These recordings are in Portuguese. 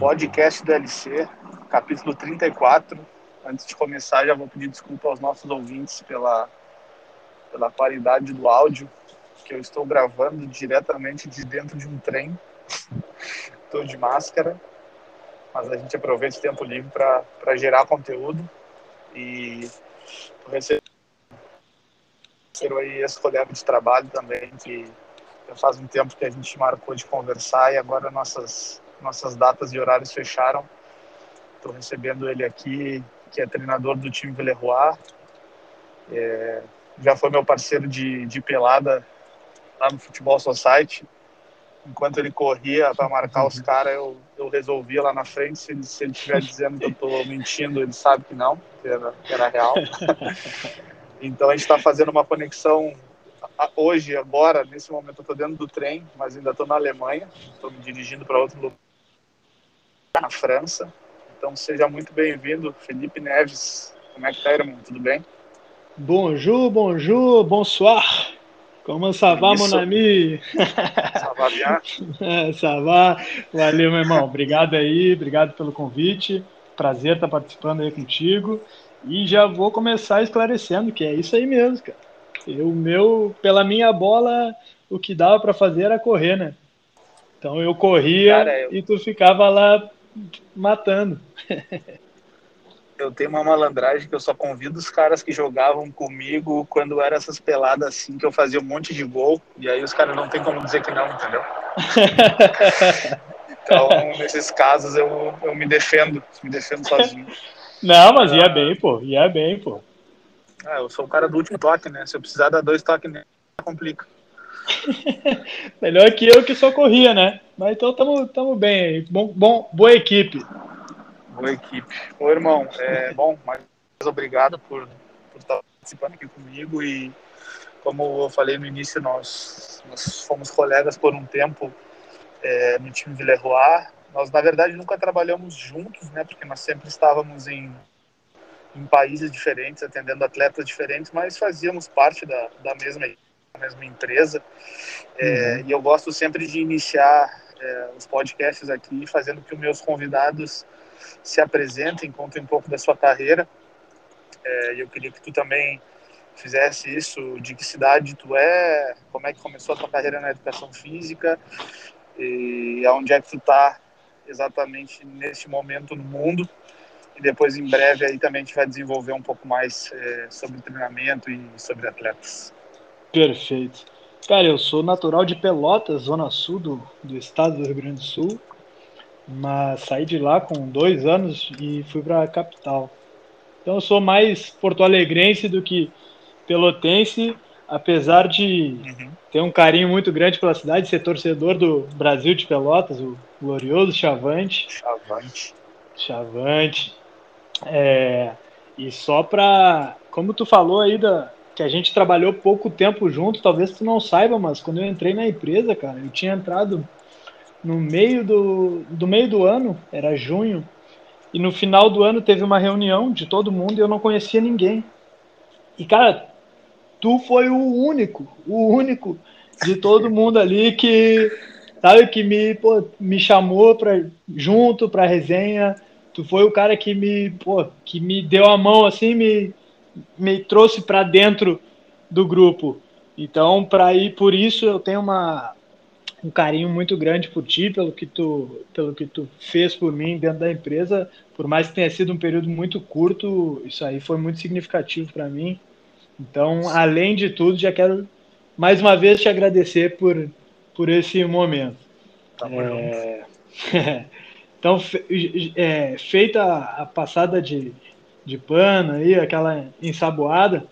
podcast do LC, capítulo 34. Antes de começar, já vou pedir desculpa aos nossos ouvintes pela, pela qualidade do áudio, que eu estou gravando diretamente de dentro de um trem. Estou de máscara, mas a gente aproveita o tempo livre para gerar conteúdo e receber aí esse colega de trabalho também, que faz um tempo que a gente marcou de conversar e agora nossas nossas datas e horários fecharam. Estou recebendo ele aqui, que é treinador do time Villeroy. É, já foi meu parceiro de, de pelada lá no Futebol Society. Enquanto ele corria para marcar os caras, eu, eu resolvia lá na frente. Se ele, se ele estiver dizendo que eu estou mentindo, ele sabe que não, que era, que era real. então a gente está fazendo uma conexão hoje, agora, nesse momento, eu estou dentro do trem, mas ainda estou na Alemanha. Estou me dirigindo para outro lugar na França. Então seja muito bem-vindo, Felipe Neves. Como é que tá, irmão? Tudo bem? Bonjour, bonjour, bonsoir. Como ça va, mon ami? Ça va bien? é, ça va. Valeu, meu irmão. Obrigado aí, obrigado pelo convite. Prazer estar participando aí contigo. E já vou começar esclarecendo que é isso aí mesmo, cara. O meu, pela minha bola, o que dava para fazer era correr, né? Então eu corria cara, eu... e tu ficava lá matando. eu tenho uma malandragem que eu só convido os caras que jogavam comigo quando era essas peladas assim, que eu fazia um monte de gol, e aí os caras não tem como dizer que não, entendeu? então, nesses casos, eu, eu me defendo, me defendo sozinho. Não, mas ia bem, pô, ia bem, pô. Ah, eu sou o cara do último toque, né? Se eu precisar dar dois toques, complica. Melhor que eu que só corria, né? Mas então tamo, tamo bem aí. Bom, bom, boa equipe. Boa equipe. Ô, irmão, é, bom, mais obrigado por, por estar participando aqui comigo e como eu falei no início, nós, nós fomos colegas por um tempo é, no time Villeroy. Nós, na verdade, nunca trabalhamos juntos, né? Porque nós sempre estávamos em, em países diferentes, atendendo atletas diferentes, mas fazíamos parte da, da mesma mesma empresa. É, uhum. E eu gosto sempre de iniciar é, os podcasts aqui fazendo que os meus convidados se apresentem, contem um pouco da sua carreira. É, eu queria que tu também fizesse isso, de que cidade tu é, como é que começou a tua carreira na educação física e aonde é que tu está exatamente neste momento no mundo. E depois, em breve, aí também a gente vai desenvolver um pouco mais é, sobre treinamento e sobre atletas. Perfeito. Cara, eu sou natural de Pelotas, zona sul do, do estado do Rio Grande do Sul, mas saí de lá com dois anos e fui para a capital. Então eu sou mais porto-alegrense do que pelotense, apesar de uhum. ter um carinho muito grande pela cidade, ser torcedor do Brasil de Pelotas, o glorioso Chavante. Chavante. Chavante. É, e só para, como tu falou aí da, que a gente trabalhou pouco tempo junto, talvez tu não saiba, mas quando eu entrei na empresa, cara, eu tinha entrado no meio do, do meio do ano, era junho, e no final do ano teve uma reunião de todo mundo e eu não conhecia ninguém. E cara, tu foi o único, o único de todo mundo ali que sabe que me pô, me chamou para junto para resenha. Tu foi o cara que me pô, que me deu a mão assim, me me trouxe para dentro do grupo. Então, para ir por isso, eu tenho uma, um carinho muito grande por ti, pelo que tu, pelo que tu fez por mim dentro da empresa. Por mais que tenha sido um período muito curto, isso aí foi muito significativo para mim. Então, além de tudo, já quero mais uma vez te agradecer por, por esse momento. Tá é... então, é, feita a passada de, de pano aí, aquela ensaboada.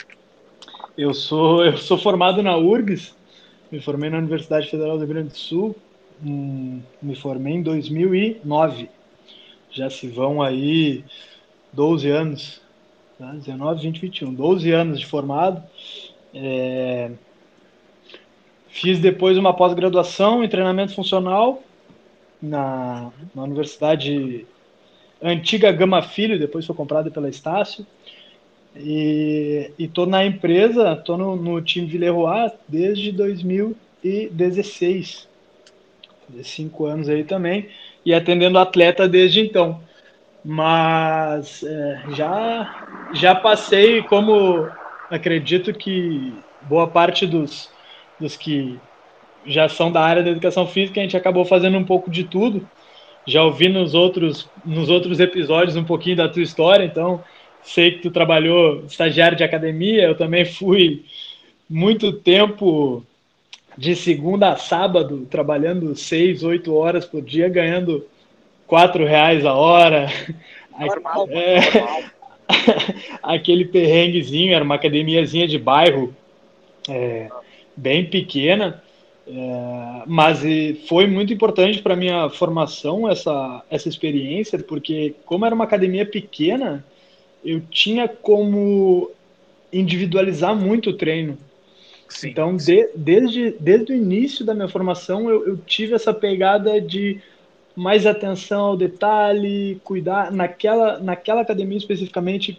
Eu sou, eu sou formado na URGS, me formei na Universidade Federal do Rio Grande do Sul, hum, me formei em 2009. Já se vão aí 12 anos, tá? 19, 20, 21, 12 anos de formado. É... Fiz depois uma pós-graduação em treinamento funcional na, na Universidade antiga Gama Filho, depois foi comprada pela Estácio. E, estou na empresa, estou no, no, time Villeroy desde 2016. Fazer cinco anos aí também. e atendendo atleta desde então. Mas é, já, já passei, como acredito que boa parte dos, dos que já são da área da educação física, a gente acabou fazendo um pouco de tudo. Já ouvi nos outros, nos outros episódios um pouquinho da tua história, então sei que tu trabalhou estagiário de academia, eu também fui muito tempo de segunda a sábado, trabalhando seis, oito horas por dia, ganhando quatro reais a hora. Normal, é, normal. aquele perrenguezinho, era uma academiazinha de bairro é, bem pequena, é, mas foi muito importante para minha formação essa, essa experiência, porque como era uma academia pequena, eu tinha como individualizar muito o treino. Sim, então, de, desde, desde o início da minha formação, eu, eu, tive essa pegada de mais atenção ao detalhe, cuidar. Naquela, naquela academia especificamente,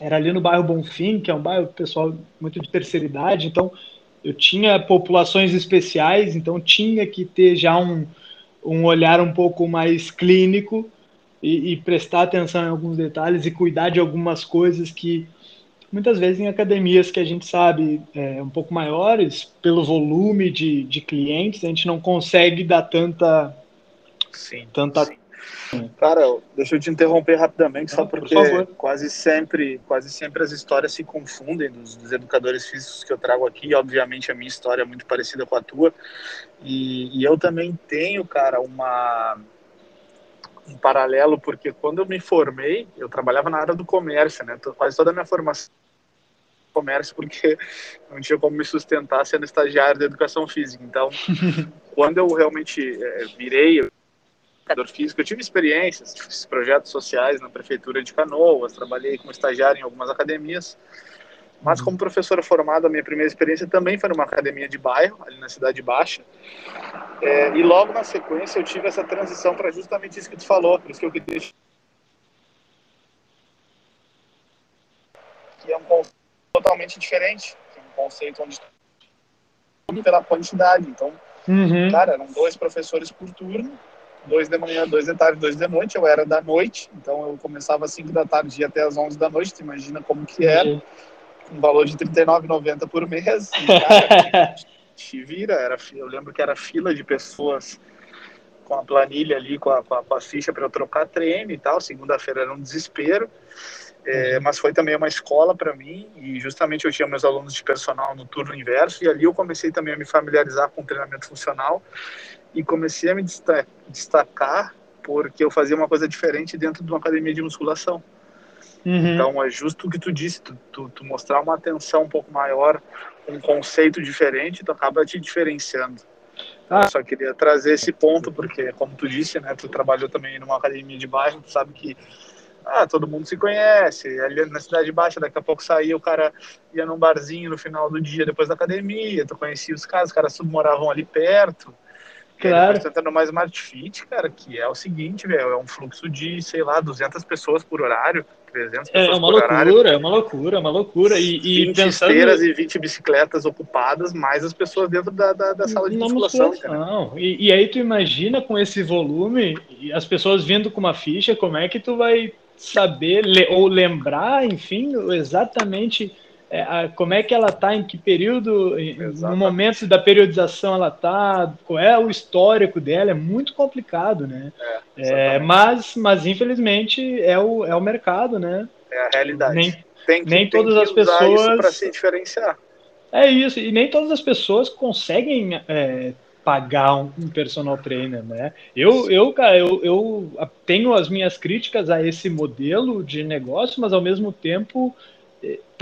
era ali no bairro Bonfim, que é um bairro pessoal muito de terceira idade, então eu tinha populações especiais, então tinha que ter já um, um olhar um pouco mais clínico e, e prestar atenção em alguns detalhes e cuidar de algumas coisas que muitas vezes em academias que a gente sabe é, um pouco maiores, pelo volume de, de clientes, a gente não consegue dar tanta. Sim, tanta... Sim. Cara, deixa eu te interromper rapidamente, só porque Por quase sempre, quase sempre as histórias se confundem dos, dos, educadores físicos que eu trago aqui. Obviamente a minha história é muito parecida com a tua. E, e eu também tenho, cara, uma um paralelo, porque quando eu me formei, eu trabalhava na área do comércio, né? Quase toda a minha formação comércio porque não tinha como me sustentar sendo estagiário da educação física. Então, quando eu realmente é, virei educador físico, eu tive experiências, fiz projetos sociais na prefeitura de Canoas, trabalhei como estagiário em algumas academias, mas como professora formada, a minha primeira experiência também foi numa academia de bairro, ali na Cidade Baixa. É, e logo na sequência eu tive essa transição para justamente isso que tu falou, por isso que eu queria que é um conceito totalmente diferente, é um conceito onde pela quantidade. Então, uhum. cara, eram dois professores por turno, dois de manhã, dois de tarde, dois de noite. Eu era da noite, então eu começava às 5 da tarde e até às 11 da noite. Tu imagina como que era. Um valor de R$39,90 por mês. E, cara, te vira. Era, eu lembro que era fila de pessoas com a planilha ali, com a, com a, com a ficha para eu trocar treino e tal. Segunda-feira era um desespero. É, mas foi também uma escola para mim e justamente eu tinha meus alunos de personal no turno inverso e ali eu comecei também a me familiarizar com o treinamento funcional e comecei a me destacar porque eu fazia uma coisa diferente dentro de uma academia de musculação. Uhum. Então é justo o que tu disse, tu, tu, tu, mostrar uma atenção um pouco maior, um conceito diferente, tu acaba te diferenciando. Ah. Eu só queria trazer esse ponto, porque como tu disse, né, tu trabalhou também numa academia de bairro, tu sabe que ah, todo mundo se conhece, ali na Cidade Baixa, daqui a pouco saía, o cara ia num barzinho no final do dia depois da academia, tu conhecia os caras, os caras moravam ali perto, Claro. Depois tu numa Smart Fit, cara, que é o seguinte, velho, é um fluxo de, sei lá, 200 pessoas por horário, 300 é, pessoas é uma por loucura, horário. É uma loucura, é uma loucura. E, e 20 pensando... esteiras e 20 bicicletas ocupadas, mais as pessoas dentro da, da, da sala de musculação. musculação. E, e aí tu imagina com esse volume, as pessoas vindo com uma ficha, como é que tu vai saber ou lembrar, enfim, exatamente é, a, como é que ela está, em que período, Exatamente. no momento da periodização ela está, qual é o histórico dela, é muito complicado, né? É, é, mas, mas infelizmente é o, é o mercado, né? É a realidade. Nem, tem que, nem tem todas as pessoas para se diferenciar. É isso, e nem todas as pessoas conseguem é, pagar um, um, personal trainer, né? Eu, eu, cara, eu, eu tenho as minhas críticas a esse modelo de negócio, mas ao mesmo tempo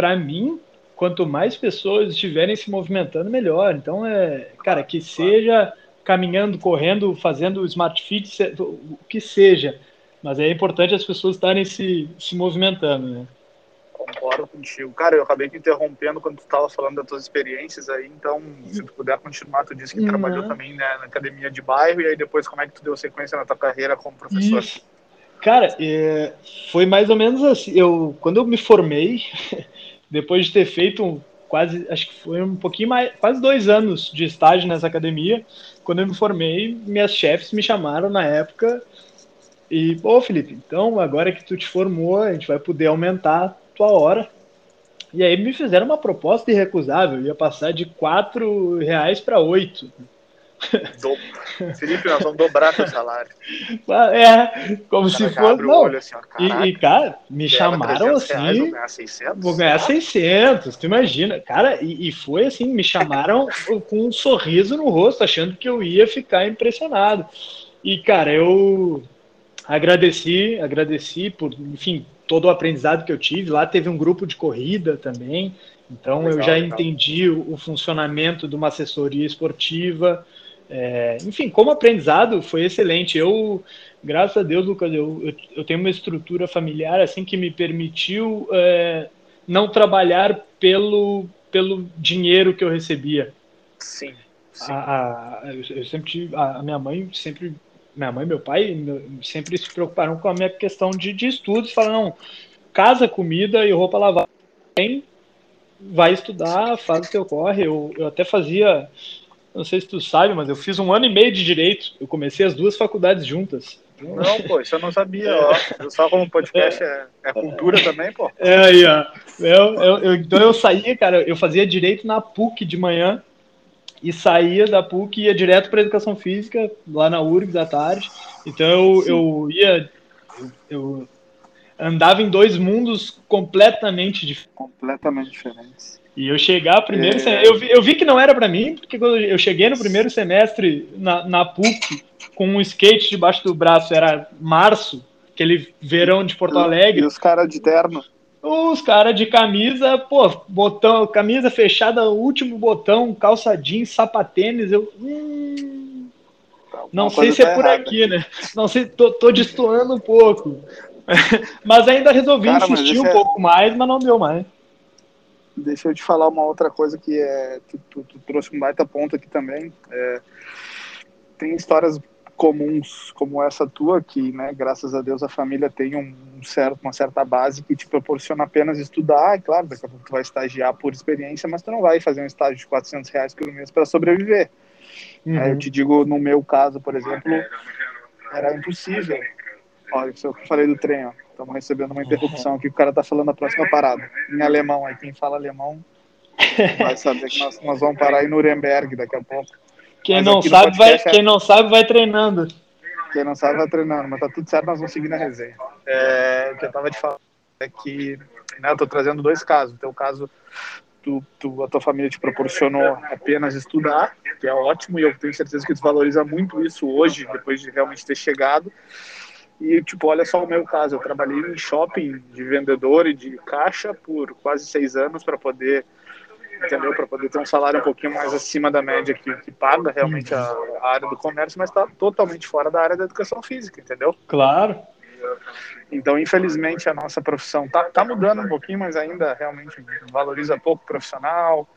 para mim, quanto mais pessoas estiverem se movimentando, melhor. Então, é, cara, que seja caminhando, correndo, fazendo smart fit, o que seja. Mas é importante as pessoas estarem se, se movimentando, né? Concordo contigo. Cara, eu acabei te interrompendo quando tu estava falando das tuas experiências aí, então, se tu puder continuar, tu disse que uhum. trabalhou também né, na academia de bairro, e aí depois como é que tu deu sequência na tua carreira como professor? Isso. Cara, é, foi mais ou menos assim. Eu, quando eu me formei, depois de ter feito quase, acho que foi um pouquinho mais, quase dois anos de estágio nessa academia. Quando eu me formei, minhas chefes me chamaram na época e, pô, Felipe, então agora que tu te formou, a gente vai poder aumentar a tua hora. E aí me fizeram uma proposta irrecusável, ia passar de quatro reais para oito. Do... Felipe, nós vamos dobrar teu salário. É, como se fosse. Não. Assim, ó, e, e, cara, me chamaram assim. Reais, vou ganhar 600. Vou ganhar 600, tu imagina. Cara, e, e foi assim: me chamaram com um sorriso no rosto, achando que eu ia ficar impressionado. E, cara, eu agradeci, agradeci por, enfim, todo o aprendizado que eu tive. Lá teve um grupo de corrida também. Então legal, eu já legal. entendi o, o, funcionamento de uma assessoria esportiva. É, enfim, como aprendizado foi excelente. Eu, graças a Deus, Lucas, eu, eu, eu tenho uma estrutura familiar assim que me permitiu é, não trabalhar pelo, pelo dinheiro que eu recebia. Sim. sim. A, a, eu, sempre a minha mãe sempre minha mãe e meu pai sempre se preocuparam com a minha questão de, de estudos, falaram, não, casa, comida e roupa lavada, vai estudar, faz o teu corre. Eu, eu até fazia não sei se tu sabe, mas eu fiz um ano e meio de direito. Eu comecei as duas faculdades juntas. Não, pô, isso eu não sabia, ó. Só como podcast é, é cultura também, pô. É aí, ó. Eu, eu, eu, então eu saía, cara, eu fazia direito na PUC de manhã e saía da PUC e ia direto para educação física, lá na URGS à tarde. Então eu, eu ia. Eu, eu andava em dois mundos completamente diferentes. Completamente diferentes. E eu chegar primeiro é... semestre, eu, vi, eu vi que não era para mim, porque quando eu cheguei no primeiro semestre na, na PUC com um skate debaixo do braço, era março, aquele verão de Porto Alegre. E os caras de terno. Os caras de camisa, pô, botão, camisa fechada, último botão, calça jeans, sapatênis, eu. Hum, não sei se é tá por errada. aqui, né? Não sei, tô, tô destoando um pouco. mas ainda resolvi Cara, insistir um é... pouco mais, mas não deu mais. Deixa eu te falar uma outra coisa que é, tu, tu, tu trouxe um baita ponto aqui também. É, tem histórias comuns como essa tua que, né, graças a Deus a família tem um certo, uma certa base que te proporciona apenas estudar, e claro, daqui a pouco tu vai estagiar por experiência, mas tu não vai fazer um estágio de 400 reais por mês para sobreviver. Uhum. É, eu te digo, no meu caso, por exemplo, era impossível. Olha, isso eu falei do trem, ó. Estamos recebendo uma interrupção aqui, o cara tá falando a próxima parada. Em alemão, aí quem fala alemão vai saber que nós, nós vamos parar em Nuremberg daqui a pouco. Quem não, sabe, vai, quem não sabe vai treinando. Quem não sabe vai treinando, mas tá tudo certo, nós vamos seguir na resenha. É, o que eu tava te falando é que né, eu tô trazendo dois casos. O teu caso, tu, tu, a tua família te proporcionou apenas estudar, que é ótimo, e eu tenho certeza que tu valoriza muito isso hoje, depois de realmente ter chegado. E, tipo, olha só o meu caso, eu trabalhei em shopping de vendedor e de caixa por quase seis anos para poder, entendeu? Para poder ter um salário um pouquinho mais acima da média que, que paga realmente a, a área do comércio, mas está totalmente fora da área da educação física, entendeu? Claro. Então, infelizmente, a nossa profissão tá, tá mudando um pouquinho, mas ainda realmente valoriza pouco o profissional,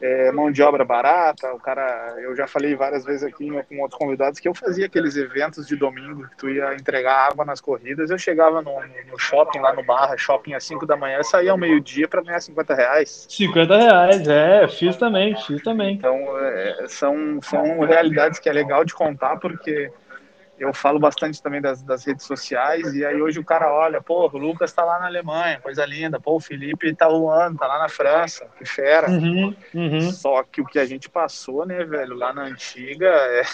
é, mão de obra barata. O cara, eu já falei várias vezes aqui com outros convidados que eu fazia aqueles eventos de domingo que tu ia entregar água nas corridas. Eu chegava no, no shopping lá no Barra, shopping às 5 da manhã, saía ao meio-dia para ganhar 50 reais. 50 reais, é, fiz também, fiz também. Então, é, são, são realidades que é legal de contar porque eu falo bastante também das, das, redes sociais, e aí hoje o cara olha, pô, o Lucas tá lá na Alemanha, coisa linda, pô, o Felipe tá voando, tá lá na França, que fera. Uhum, uhum. Só que o que a gente passou, né, velho, lá na antiga é.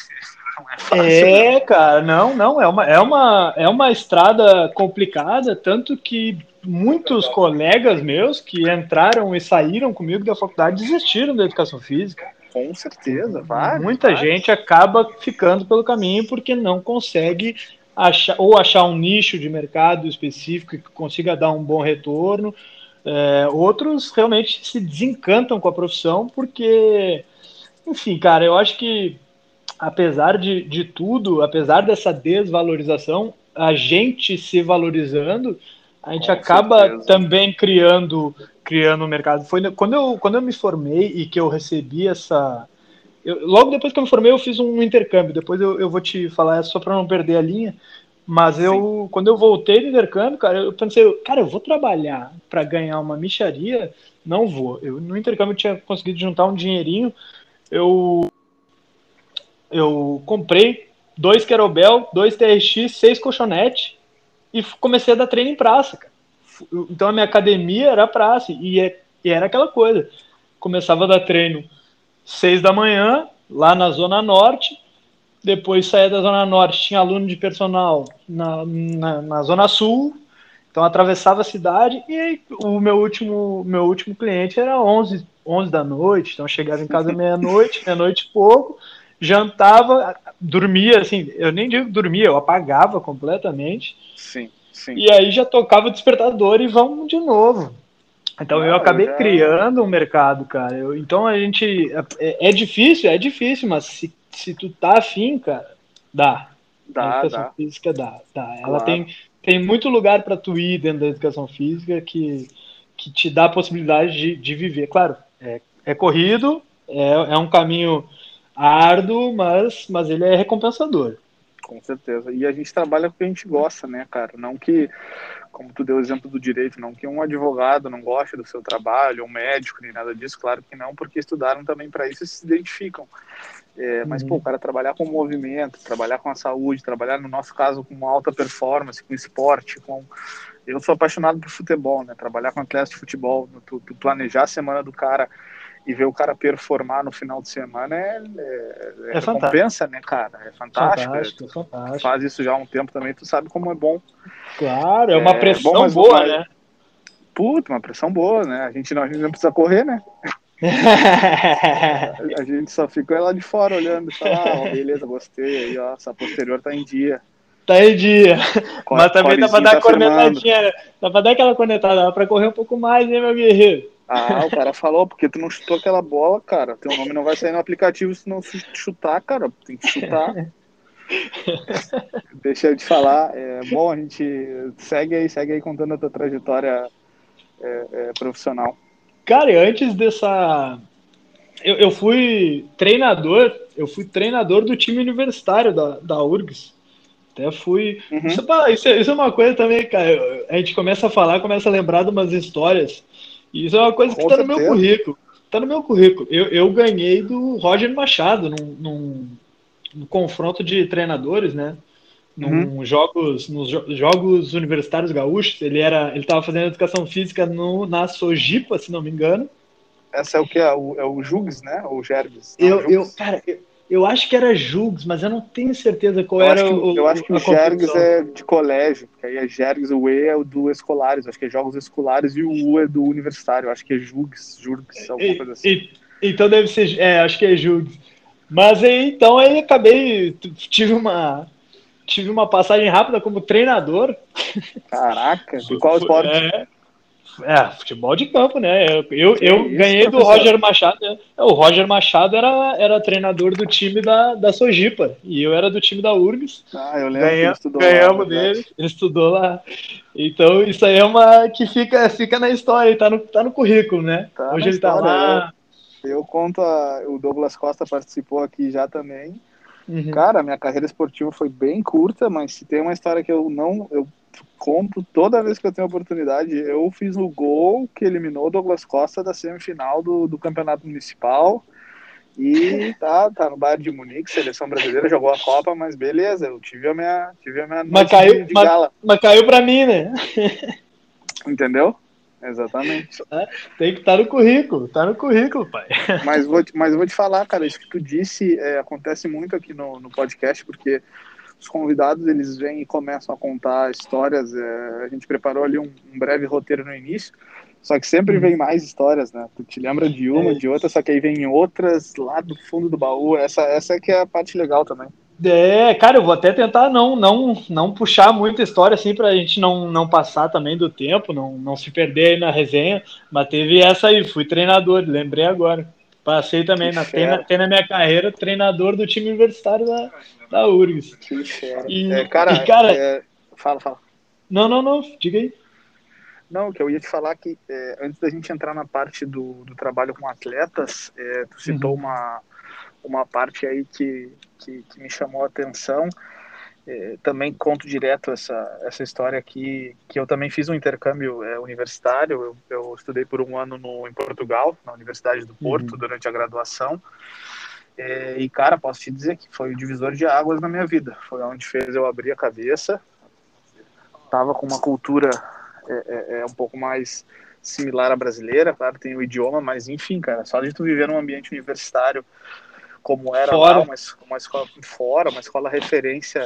Não é fácil. É, cara, não, não, é uma, é, uma, é uma estrada complicada, tanto que muitos colegas meus que entraram e saíram comigo da faculdade desistiram da educação física. Com certeza, vai. Muita gente acaba ficando pelo caminho porque não consegue achar ou achar um nicho de mercado específico que consiga dar um bom retorno. É, outros realmente se desencantam com a profissão porque, enfim, cara, eu acho que apesar de, de tudo, apesar dessa desvalorização, a gente se valorizando, a gente com acaba certeza. também criando criando o mercado. Foi quando eu, quando eu me formei e que eu recebi essa. Eu, logo depois que eu me formei, eu fiz um intercâmbio. Depois eu, eu vou te falar só para não perder a linha. Mas eu, Sim. quando eu voltei do intercâmbio, cara, eu pensei, cara, eu vou trabalhar para ganhar uma micharia? Não vou. Eu no intercâmbio eu tinha conseguido juntar um dinheirinho. Eu eu comprei dois Querobel, dois TRX, seis colchonetes e comecei a dar treino em praça, cara. Então a minha academia era praça e, é, e era aquela coisa. Começava a dar treino seis da manhã, lá na Zona Norte, depois saía da Zona Norte, tinha aluno de personal na, na, na Zona Sul, então atravessava a cidade e o meu último, meu último cliente era 11, 11 da noite, então chegava em casa meia-noite, meia-noite e pouco, jantava, dormia, assim, eu nem digo dormia, eu apagava completamente. Sim, sim. E aí já tocava o despertador e vamos de novo. Então ah, eu acabei já... criando um mercado, cara. Eu, então a gente. É, é, difícil, é difícil, mas se, se tu tá afim, cara, dá. Dá, a educação dá. física dá, dá. Claro. Ela tem, tem muito lugar para tu ir dentro da educação física que, que te dá a possibilidade de, de viver. Claro, é, é corrido, é, é um caminho árduo, mas, mas ele é recompensador. Com certeza. E a gente trabalha com o que a gente gosta, né, cara? Não que como tu deu o exemplo do direito, não que um advogado não goste do seu trabalho, um médico, nem nada disso, claro que não, porque estudaram também para isso e se identificam. É, mas, uhum. pô, o cara trabalhar com movimento, trabalhar com a saúde, trabalhar, no nosso caso, com alta performance, com esporte, com... Eu sou apaixonado por futebol, né? Trabalhar com atletas de futebol, tu, tu planejar a semana do cara e ver o cara performar no final de semana é, é, é, é recompensa, né, cara? É fantástico. fantástico, é, fantástico. Faz isso já há um tempo também, tu sabe como é bom. Claro, é uma é, pressão bom, boa, mas, né? Puta, uma pressão boa, né? A gente não, a gente não precisa correr, né? a gente só fica lá de fora olhando e fala, ah, beleza, gostei, aí, ó, essa posterior tá em dia. Tá em dia. Mas também dá pra dar tá cornetadinha, né? Dá pra dar aquela cornetada, dá pra correr um pouco mais, hein, meu guerreiro? Ah, o cara falou, porque tu não chutou aquela bola, cara. Teu nome não vai sair no aplicativo se não chutar, cara. Tem que chutar. Deixa eu te falar. É, bom, a gente segue aí, segue aí contando a tua trajetória é, é, profissional. Cara, antes dessa. Eu, eu fui treinador, eu fui treinador do time universitário da, da URGS. Até fui. Uhum. Isso, é é, isso, é uma coisa também, cara. A gente começa a falar, começa a lembrar de umas histórias isso é uma coisa que está no meu currículo. Está no meu currículo. Eu, eu ganhei do Roger Machado num, num, num confronto de treinadores, né? Num uhum. jogos, nos jogos universitários gaúchos. Ele era, ele estava fazendo educação física no, na Sojipa, se não me engano. Essa é o que é o, é o Jugs, né? Ou Gerbes? Eu, eu, cara, eu, eu acho que era Jugs, mas eu não tenho certeza qual eu era que, o. Eu acho que o Jergs é de colégio, que aí é Jergs, o E é o do escolares, acho que é jogos escolares e o U é do universitário, acho que é Jugs, Jugs, alguma coisa assim. E, então deve ser, é, acho que é Jugs. Mas aí, então aí acabei, tive uma tive uma passagem rápida como treinador. Caraca, de qual esporte? É, é, futebol de campo, né? Eu, eu, eu isso, ganhei do Roger Machado. Né? O Roger Machado era, era treinador do time da, da Sojipa e eu era do time da URGS. Ah, eu lembro Ganha, que Ganhamos lá, dele, ele estudou lá. Então isso aí é uma que fica, fica na história, tá no, tá no currículo, né? Tá Hoje ele tá história, tá lá. Eu, eu conto, a, o Douglas Costa participou aqui já também. Uhum. Cara, minha carreira esportiva foi bem curta, mas se tem uma história que eu não. Eu conto toda vez que eu tenho oportunidade. Eu fiz o gol que eliminou o Douglas Costa da semifinal do, do campeonato municipal. E tá, tá no Bayern de Munique, seleção brasileira, jogou a Copa, mas beleza, eu tive a minha, tive a minha mas caiu, de gala. Mas, mas caiu pra mim, né? Entendeu? Exatamente. É, tem que estar tá no currículo, tá no currículo, pai. Mas vou, te, mas vou te falar, cara, isso que tu disse é, acontece muito aqui no, no podcast, porque os convidados eles vêm e começam a contar histórias. É, a gente preparou ali um, um, breve roteiro no início, só que sempre uhum. vem mais histórias, né? Tu te lembra de uma, é. de outra, só que aí vem outras lá do fundo do baú. Essa, essa é que é a parte legal também. É, cara, eu vou até tentar não não não puxar muita história assim para a gente não, não passar também do tempo, não, não se perder aí na resenha, mas teve essa aí, fui treinador, lembrei agora. Passei também, na, tem, na, tem na minha carreira, treinador do time universitário da, da URGS. Que fera. E, é, cara, e, cara é, fala, fala. Não, não, não, diga aí. Não, que eu ia te falar que é, antes da gente entrar na parte do, do trabalho com atletas, é, tu citou uhum. uma, uma parte aí que, que, que, me chamou a atenção, é, também conto direto essa, essa história aqui, que eu também fiz um intercâmbio é, universitário, eu, eu, estudei por um ano no, em Portugal, na Universidade do Porto, uhum. durante a graduação, é, e cara, posso te dizer que foi o divisor de águas na minha vida, foi onde fez eu abrir a cabeça, tava com uma cultura é um pouco mais similar à brasileira, claro, tem o idioma, mas enfim, cara, só de tu viver num ambiente universitário como era fora. lá, uma, uma escola fora, uma escola referência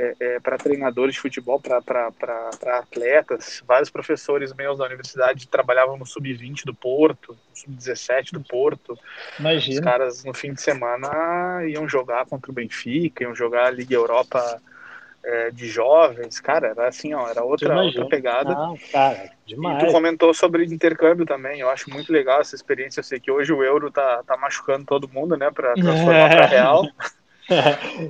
é, é, para treinadores de futebol, para atletas. Vários professores meus da universidade trabalhavam no sub-20 do Porto, sub-17 do Porto. Imagina. Os caras no fim de semana iam jogar contra o Benfica, iam jogar a Liga Europa é, de jovens, cara, era assim, ó, era outra, outra pegada. Não, cara, demais. E tu comentou sobre intercâmbio também, eu acho muito legal essa experiência. Eu sei que hoje o euro tá, tá machucando todo mundo, né, para transformar é. para real.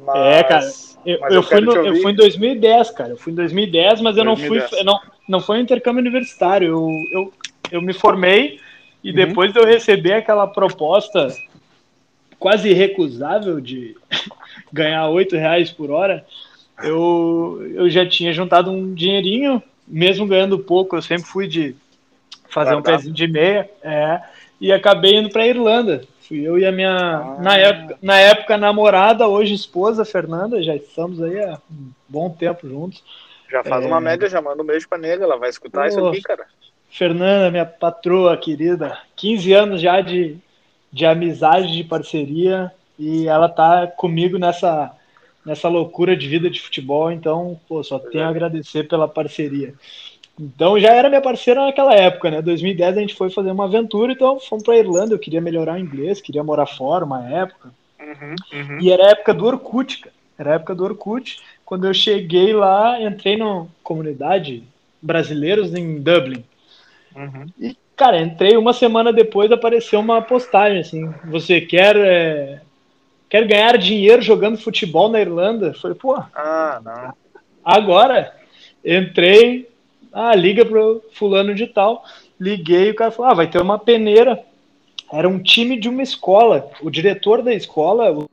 Mas, é, cara, eu, eu, fui no, eu fui em 2010, cara, eu fui em 2010, mas eu 2010. não fui, não, não foi um intercâmbio universitário, eu, eu, eu me formei e uhum. depois de eu receber aquela proposta quase irrecusável de ganhar oito reais por hora, eu, eu já tinha juntado um dinheirinho, mesmo ganhando pouco, eu sempre fui de fazer um pezinho de meia, é, e acabei indo para Irlanda. Fui eu e a minha, ah. na, época, na época, namorada, hoje esposa, Fernanda, já estamos aí há um bom tempo juntos. Já faz é... uma média, já manda um beijo pra nega, ela vai escutar Pô, isso aqui, cara. Fernanda, minha patroa querida, 15 anos já de, de amizade, de parceria, e ela tá comigo nessa nessa loucura de vida de futebol, então, pô, só tenho a agradecer pela parceria. Então já era minha parceira naquela época, né? 2010 a gente foi fazer uma aventura, então fomos para Irlanda. Eu queria melhorar o inglês, queria morar fora uma época. Uhum, uhum. E era a época do Orkut, cara. Era a época do Orkut. Quando eu cheguei lá, entrei na comunidade brasileiros em Dublin. Uhum. E, cara, entrei uma semana depois, apareceu uma postagem assim: você quer é, quer ganhar dinheiro jogando futebol na Irlanda. Falei, pô, ah, não. agora entrei, ah, liga pro fulano de tal, liguei, o cara falou, ah, vai ter uma peneira. Era um time de uma escola. O diretor da escola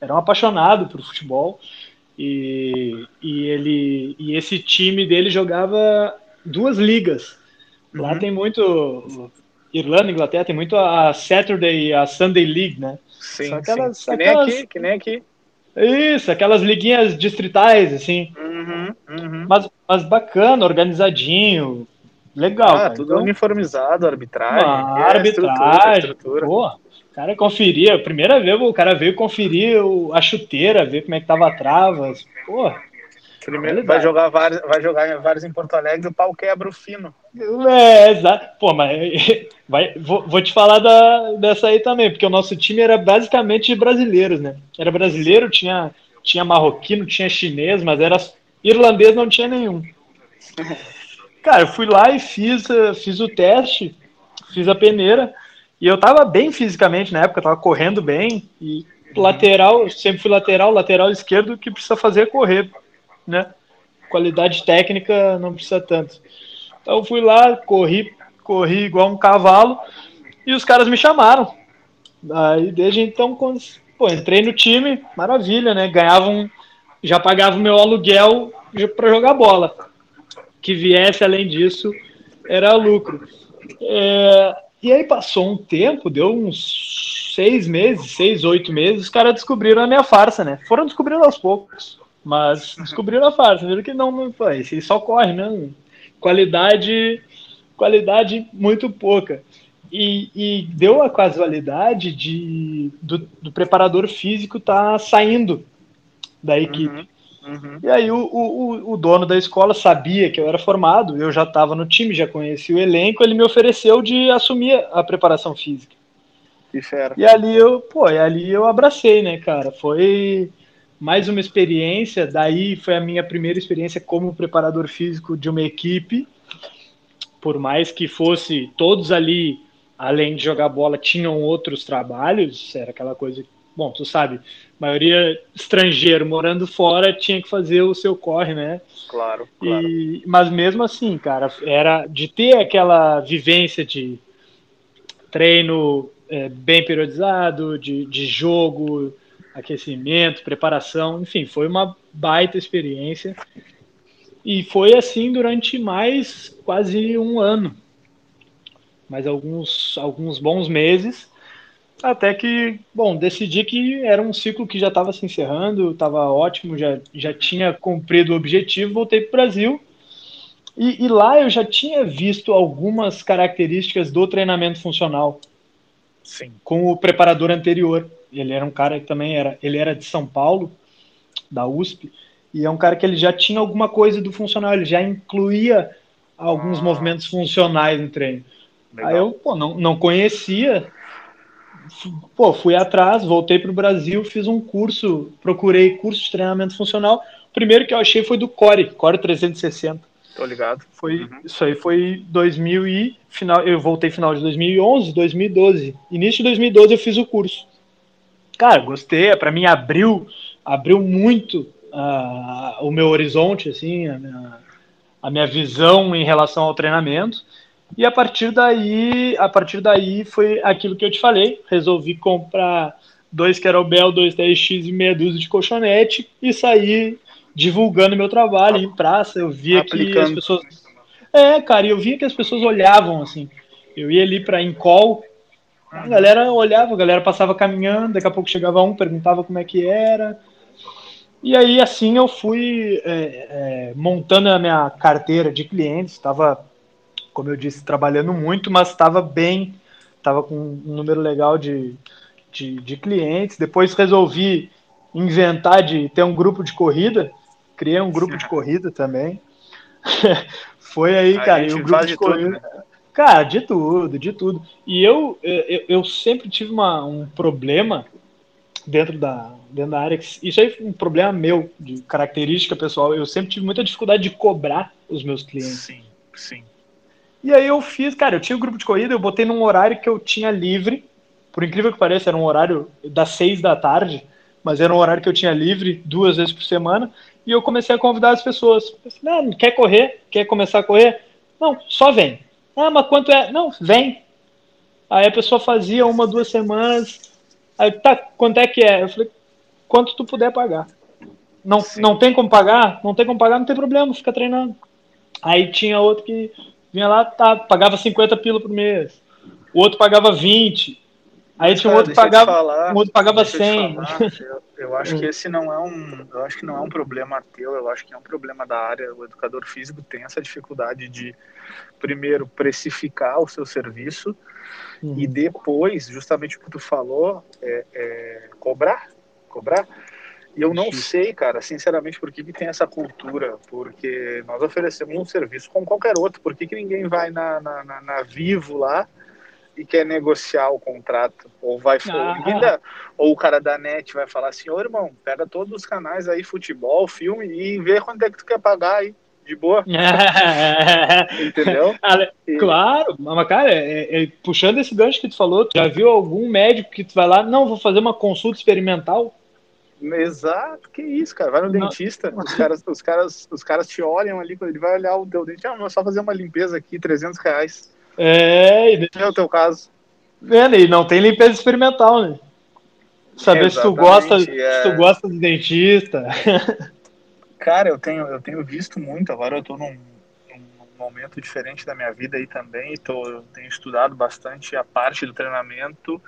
era um apaixonado por futebol e, e ele e esse time dele jogava duas ligas. Lá uhum. tem muito Irlanda, Inglaterra tem muito a Saturday e a Sunday League, né? Sim, aquelas, sim. Que, nem aqui, que nem aqui. Isso, aquelas liguinhas distritais, assim. Uhum, uhum. Mas, mas bacana, organizadinho. Legal. Ah, tudo então, uniformizado, arbitragem. Uma é, arbitragem. Estrutura. Pô, o cara conferia, primeira vez o cara veio conferir a chuteira, ver como é que tava travas. Pô, Primeiro, vai jogar vários, vai jogar vários em Porto Alegre, o pau quebra o fino. É, exato. Pô, mas vai, vou, vou te falar da, dessa aí também, porque o nosso time era basicamente de brasileiros, né? Era brasileiro, tinha, tinha marroquino, tinha chinês, mas era irlandês, não tinha nenhum. Cara, eu fui lá e fiz, fiz o teste, fiz a peneira, e eu tava bem fisicamente na época, tava correndo bem, e lateral, sempre fui lateral, lateral esquerdo, que precisa fazer é correr né? Qualidade técnica não precisa tanto. Então eu fui lá, corri, corri igual um cavalo e os caras me chamaram. Aí desde então, quando, pô, entrei no time, maravilha, né? Ganhavam, já pagava o meu aluguel para jogar bola. Que viesse além disso era lucro. É, e aí passou um tempo, deu uns seis meses, seis, oito meses, os caras descobriram a minha farsa, né? Foram descobrindo aos poucos. Mas descobriram a farsa, viram que não, não foi. Só corre mesmo. Qualidade, qualidade muito pouca. E, e deu a casualidade de, do, do preparador físico estar tá saindo da equipe. Uhum, uhum. E aí o, o, o, dono da escola sabia que eu era formado, eu já estava no time, já conhecia o elenco, ele me ofereceu de assumir a preparação física. Que fera. E ali eu, pô, e ali eu abracei, né, cara? Foi mais uma experiência. Daí foi a minha primeira experiência como preparador físico de uma equipe. Por mais que fosse todos ali, além de jogar bola, tinham outros trabalhos. Era aquela coisa. Bom, tu sabe, maioria estrangeiro morando fora tinha que fazer o seu corre, né? Claro, claro. E, mas mesmo assim, cara, era de ter aquela vivência de treino é, bem periodizado, de, de jogo, aquecimento, preparação, enfim, foi uma baita experiência. E foi assim durante mais quase um ano, mais alguns, alguns bons meses, até que, bom, decidi que era um ciclo que já estava se encerrando, estava ótimo, já, já tinha cumprido o objetivo, voltei para o Brasil. E, e lá eu já tinha visto algumas características do treinamento funcional Sim. com o preparador anterior. Ele era um cara que também era, ele era de São Paulo, da USP, e é um cara que ele já tinha alguma coisa do funcional, ele já incluía alguns ah. movimentos funcionais no treino. Legal. Aí eu, pô, não, não conhecia, pô, fui atrás, voltei para o Brasil, fiz um curso, procurei curso de treinamento funcional. O primeiro que eu achei foi do Core, Core 360. Tô ligado. Foi, uhum. Isso aí foi 2000 e final, eu voltei final de 2011, 2012. Início de 2012 eu fiz o curso. Cara, gostei, para mim abriu, abriu muito uh, o meu horizonte, assim, a minha, a minha visão em relação ao treinamento. E a partir daí, a partir daí foi aquilo que eu te falei. Resolvi comprar dois Kettlebell, dois TRX e meia dúzia de colchonete e sair divulgando meu trabalho em praça. Eu via Aplicando. que as pessoas. É, cara, eu via que as pessoas olhavam assim. Eu ia ali para Incol, a galera olhava, a galera passava caminhando, daqui a pouco chegava um, perguntava como é que era. E aí, assim, eu fui é, é, montando a minha carteira de clientes, estava, como eu disse, trabalhando muito, mas estava bem, estava com um número legal de, de, de clientes. Depois resolvi inventar de ter um grupo de corrida, criei um grupo de corrida também. Foi aí, a cara, e o grupo de, de corrida. Tudo, né? Cara, de tudo, de tudo. E eu, eu, eu sempre tive uma, um problema dentro da, dentro da área. Isso aí foi um problema meu, de característica pessoal. Eu sempre tive muita dificuldade de cobrar os meus clientes. Sim, sim. E aí eu fiz, cara, eu tinha um grupo de corrida, eu botei num horário que eu tinha livre. Por incrível que pareça, era um horário das seis da tarde mas era um horário que eu tinha livre duas vezes por semana, e eu comecei a convidar as pessoas. Não, quer correr? Quer começar a correr? Não, só vem. Ah, mas quanto é? Não, vem. Aí a pessoa fazia uma, duas semanas. Aí, tá, quanto é que é? Eu falei, quanto tu puder pagar. Não, não tem como pagar? Não tem como pagar, não tem problema, fica treinando. Aí tinha outro que vinha lá, tá, pagava 50 pila por mês. O outro pagava 20. Aí tinha um outro que pagava, falar, um outro pagava 100. Eu, eu, acho que esse não é um, eu acho que não é um problema teu, eu acho que é um problema da área. O educador físico tem essa dificuldade de primeiro precificar o seu serviço uhum. e depois, justamente o que tu falou, é, é cobrar, cobrar. E eu não sei, cara, sinceramente, por que, que tem essa cultura, porque nós oferecemos um serviço como qualquer outro, por que, que ninguém vai na, na, na, na Vivo lá e quer negociar o contrato, ou vai ah. ainda, ou o cara da net vai falar assim, ô irmão, pega todos os canais aí, futebol, filme, e vê quanto é que tu quer pagar aí, de boa. Entendeu? Claro, mas cara, é, é, puxando esse gancho que tu falou, tu já viu algum médico que tu vai lá, não, vou fazer uma consulta experimental? Exato, que isso, cara. Vai no não. dentista, os caras, os, caras, os caras te olham ali, quando ele vai olhar o teu dente, ah, não, é só fazer uma limpeza aqui, 300 reais. É, e... é o teu caso. É, e não tem limpeza experimental, né? Saber se tu gosta, é... se tu gosta de dentista. Cara, eu tenho, eu tenho visto muito, agora eu tô num, num momento diferente da minha vida aí também, tô, eu tenho estudado bastante a parte do treinamento,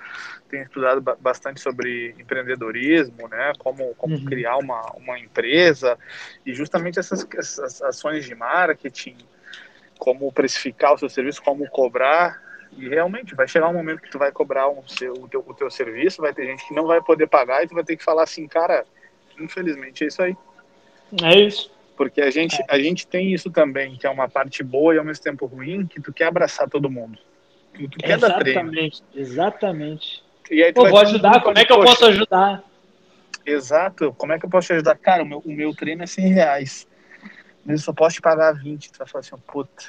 tenho estudado bastante sobre empreendedorismo, né, como, como uhum. criar uma, uma empresa, e justamente essas, essas ações de marketing, como precificar o seu serviço, como cobrar. E realmente vai chegar um momento que tu vai cobrar um seu, o, teu, o teu serviço, vai ter gente que não vai poder pagar e tu vai ter que falar assim, cara, infelizmente é isso aí. É isso. Porque a gente, a gente tem isso também, que é uma parte boa e ao mesmo tempo ruim, que tu quer abraçar todo mundo. Tu, tu quer dar treino. Exatamente, exatamente. E aí tu Pô, vou ajudar, como é que eu posso ajudar? Exato, como é que eu posso te ajudar? Cara, o meu, o meu treino é 100 reais eu só posso te pagar 20. Tu vai falar assim, puta,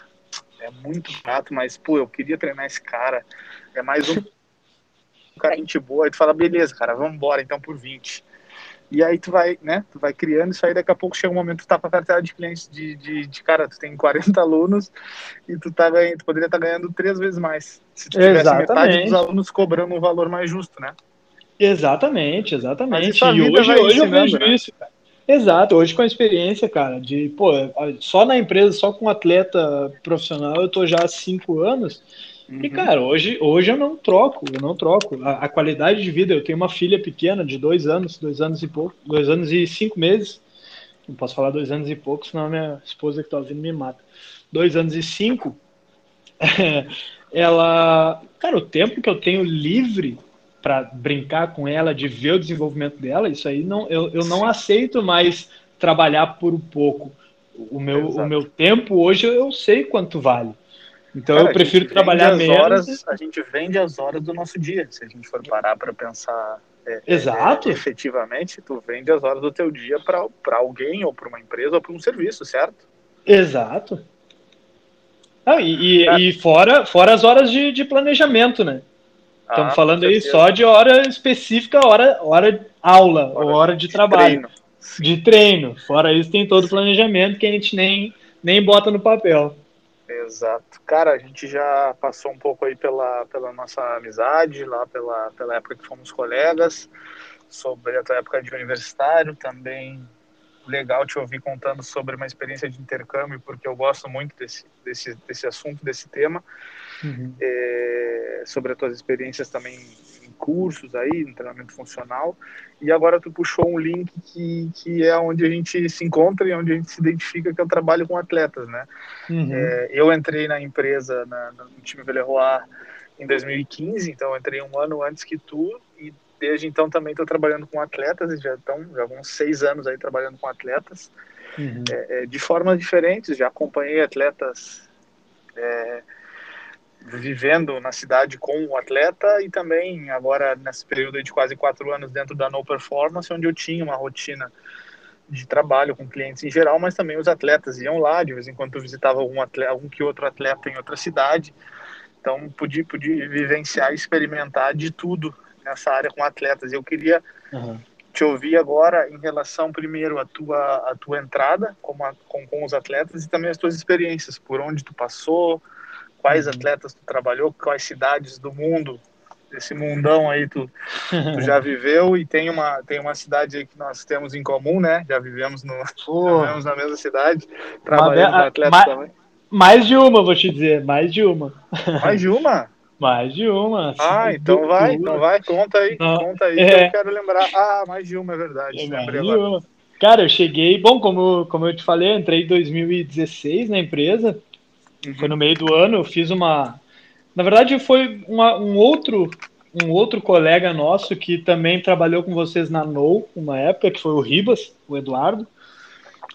é muito barato, mas, pô, eu queria treinar esse cara. É mais um cara gente boa. Aí tu fala, beleza, cara, vamos embora então por 20. E aí tu vai, né, tu vai criando isso aí, daqui a pouco chega um momento que tu tá com a carteira de clientes de, de, de, cara, tu tem 40 alunos e tu tá ganhando, tu poderia estar tá ganhando três vezes mais. Se tu tivesse Exatamente. metade dos alunos cobrando um valor mais justo, né? Exatamente, exatamente. E hoje, hoje eu vejo né? isso, cara. Exato, hoje com a experiência, cara, de, pô, só na empresa, só com atleta profissional, eu tô já há cinco anos. Uhum. E, cara, hoje, hoje eu não troco, eu não troco. A, a, qualidade de vida, eu tenho uma filha pequena de dois anos, dois anos e pouco, dois anos e cinco meses. Não posso falar dois anos e pouco, senão a minha esposa que tá ouvindo me mata. Dois anos e cinco. ela, cara, o tempo que eu tenho livre para brincar com ela, de ver o desenvolvimento dela, isso aí não, eu, eu não aceito mais trabalhar por pouco. O meu, o meu tempo hoje eu sei quanto vale. Então Cara, eu prefiro trabalhar menos. Horas, a gente vende as horas do nosso dia, se a gente for parar para pensar é, é Exato. É, efetivamente, tu vende as horas do teu dia para alguém, ou para uma empresa, ou para um serviço, certo? Exato. Ah, e, e, e, fora, fora as horas de, de planejamento, né? Estamos ah, falando aí só de hora específica, hora, hora aula, hora, hora de, de trabalho. Treino. De treino. Fora isso, tem todo o planejamento que a gente nem, nem bota no papel. Exato. Cara, a gente já passou um pouco aí pela, pela nossa amizade, lá pela, pela época que fomos colegas, sobre a tua época de universitário, também legal te ouvir contando sobre uma experiência de intercâmbio, porque eu gosto muito desse, desse, desse assunto, desse tema, uhum. é, sobre as tuas experiências também em cursos aí, em treinamento funcional, e agora tu puxou um link que, que é onde a gente se encontra e onde a gente se identifica, que é o trabalho com atletas, né? Uhum. É, eu entrei na empresa, na, no time Veleroy, em 2015, então entrei um ano antes que tu, e desde então também estou trabalhando com atletas, já estão já uns seis anos aí trabalhando com atletas, uhum. é, é, de formas diferentes. Já acompanhei atletas é, vivendo na cidade com o atleta e também agora nesse período de quase quatro anos dentro da No Performance, onde eu tinha uma rotina de trabalho com clientes em geral, mas também os atletas iam lá, de vez em quando eu visitava algum, atleta, algum que outro atleta em outra cidade, então pude, pude vivenciar e experimentar de tudo nessa área com atletas. Eu queria uhum. te ouvir agora em relação, primeiro, à tua, a tua entrada com, a, com, com, os atletas e também as tuas experiências, por onde tu passou, quais uhum. atletas tu trabalhou, quais cidades do mundo, desse mundão aí tu, tu já viveu e tem uma, tem uma cidade aí que nós temos em comum, né? Já vivemos, no, já vivemos na mesma cidade, trabalhando com atletas também. Mais de uma, vou te dizer, mais de uma. Mais de uma? Mais de uma. Ah, então vai, então vai, conta aí, Não, conta aí, é... eu quero lembrar. Ah, mais de uma, é verdade. É mais de uma. Cara, eu cheguei, bom, como, como eu te falei, eu entrei em 2016 na empresa, uhum. foi no meio do ano, eu fiz uma... Na verdade, foi uma, um outro um outro colega nosso que também trabalhou com vocês na NOU, uma época, que foi o Ribas, o Eduardo.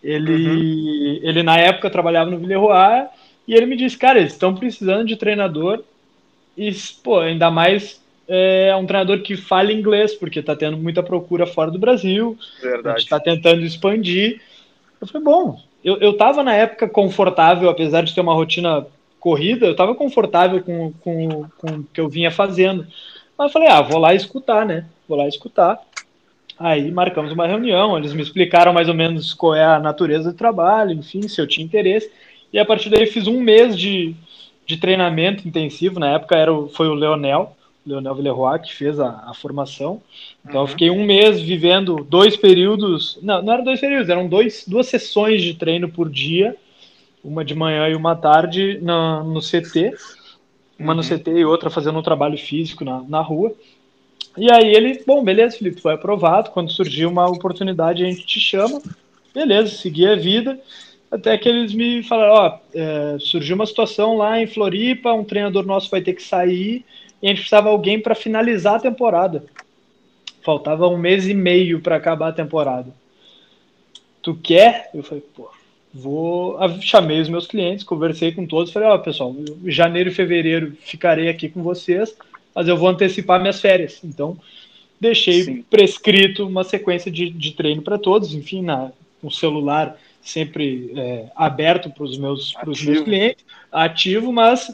Ele, uhum. ele na época trabalhava no Villeroy e ele me disse, cara, eles estão precisando de treinador e, pô, ainda mais é um treinador que fala inglês, porque tá tendo muita procura fora do Brasil. Verdade. A gente tá tentando expandir. Eu falei, bom, eu, eu tava na época confortável, apesar de ter uma rotina corrida, eu tava confortável com, com, com o que eu vinha fazendo. Mas eu falei, ah, vou lá escutar, né? Vou lá escutar. Aí marcamos uma reunião, eles me explicaram mais ou menos qual é a natureza do trabalho, enfim, se eu tinha interesse. E a partir daí fiz um mês de, de treinamento intensivo. Na época era o, foi o Leonel, Leonel Villeroy, que fez a, a formação. Então uhum. eu fiquei um mês vivendo dois períodos. Não, não eram dois períodos, eram dois, duas sessões de treino por dia, uma de manhã e uma tarde na, no CT. Uma uhum. no CT e outra fazendo um trabalho físico na, na rua. E aí ele, bom, beleza, Felipe, foi aprovado. Quando surgir uma oportunidade, a gente te chama. Beleza, segui a vida. Até que eles me falaram, ó, é, surgiu uma situação lá em Floripa, um treinador nosso vai ter que sair e a gente precisava alguém para finalizar a temporada. Faltava um mês e meio para acabar a temporada. Tu quer? Eu falei, pô, vou. Chamei os meus clientes, conversei com todos, falei, ó, pessoal, janeiro e fevereiro ficarei aqui com vocês, mas eu vou antecipar minhas férias. Então, deixei Sim. prescrito uma sequência de, de treino para todos, enfim, na, no celular sempre é, aberto para os meus, meus clientes, ativo, mas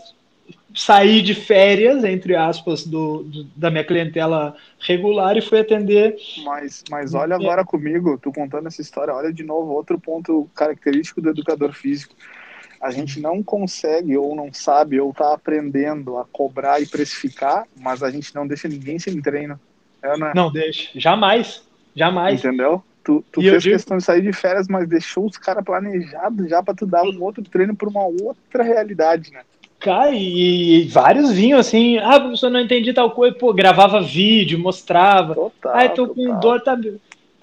saí de férias, entre aspas, do, do, da minha clientela regular e fui atender. Mas, mas olha agora é. comigo, tu contando essa história, olha de novo outro ponto característico do educador físico. A gente não consegue ou não sabe ou está aprendendo a cobrar e precificar, mas a gente não deixa ninguém sem treino. É, né? Não deixa. Jamais. Jamais. Entendeu? Tu, tu fez digo- questão de sair de férias, mas deixou os caras planejados já pra tu dar um outro treino pra uma outra realidade, né? Cara, e, e vários vinham assim, ah, professor, não entendi tal coisa, pô, gravava vídeo, mostrava. Total. ah, tô com total. dor, tá.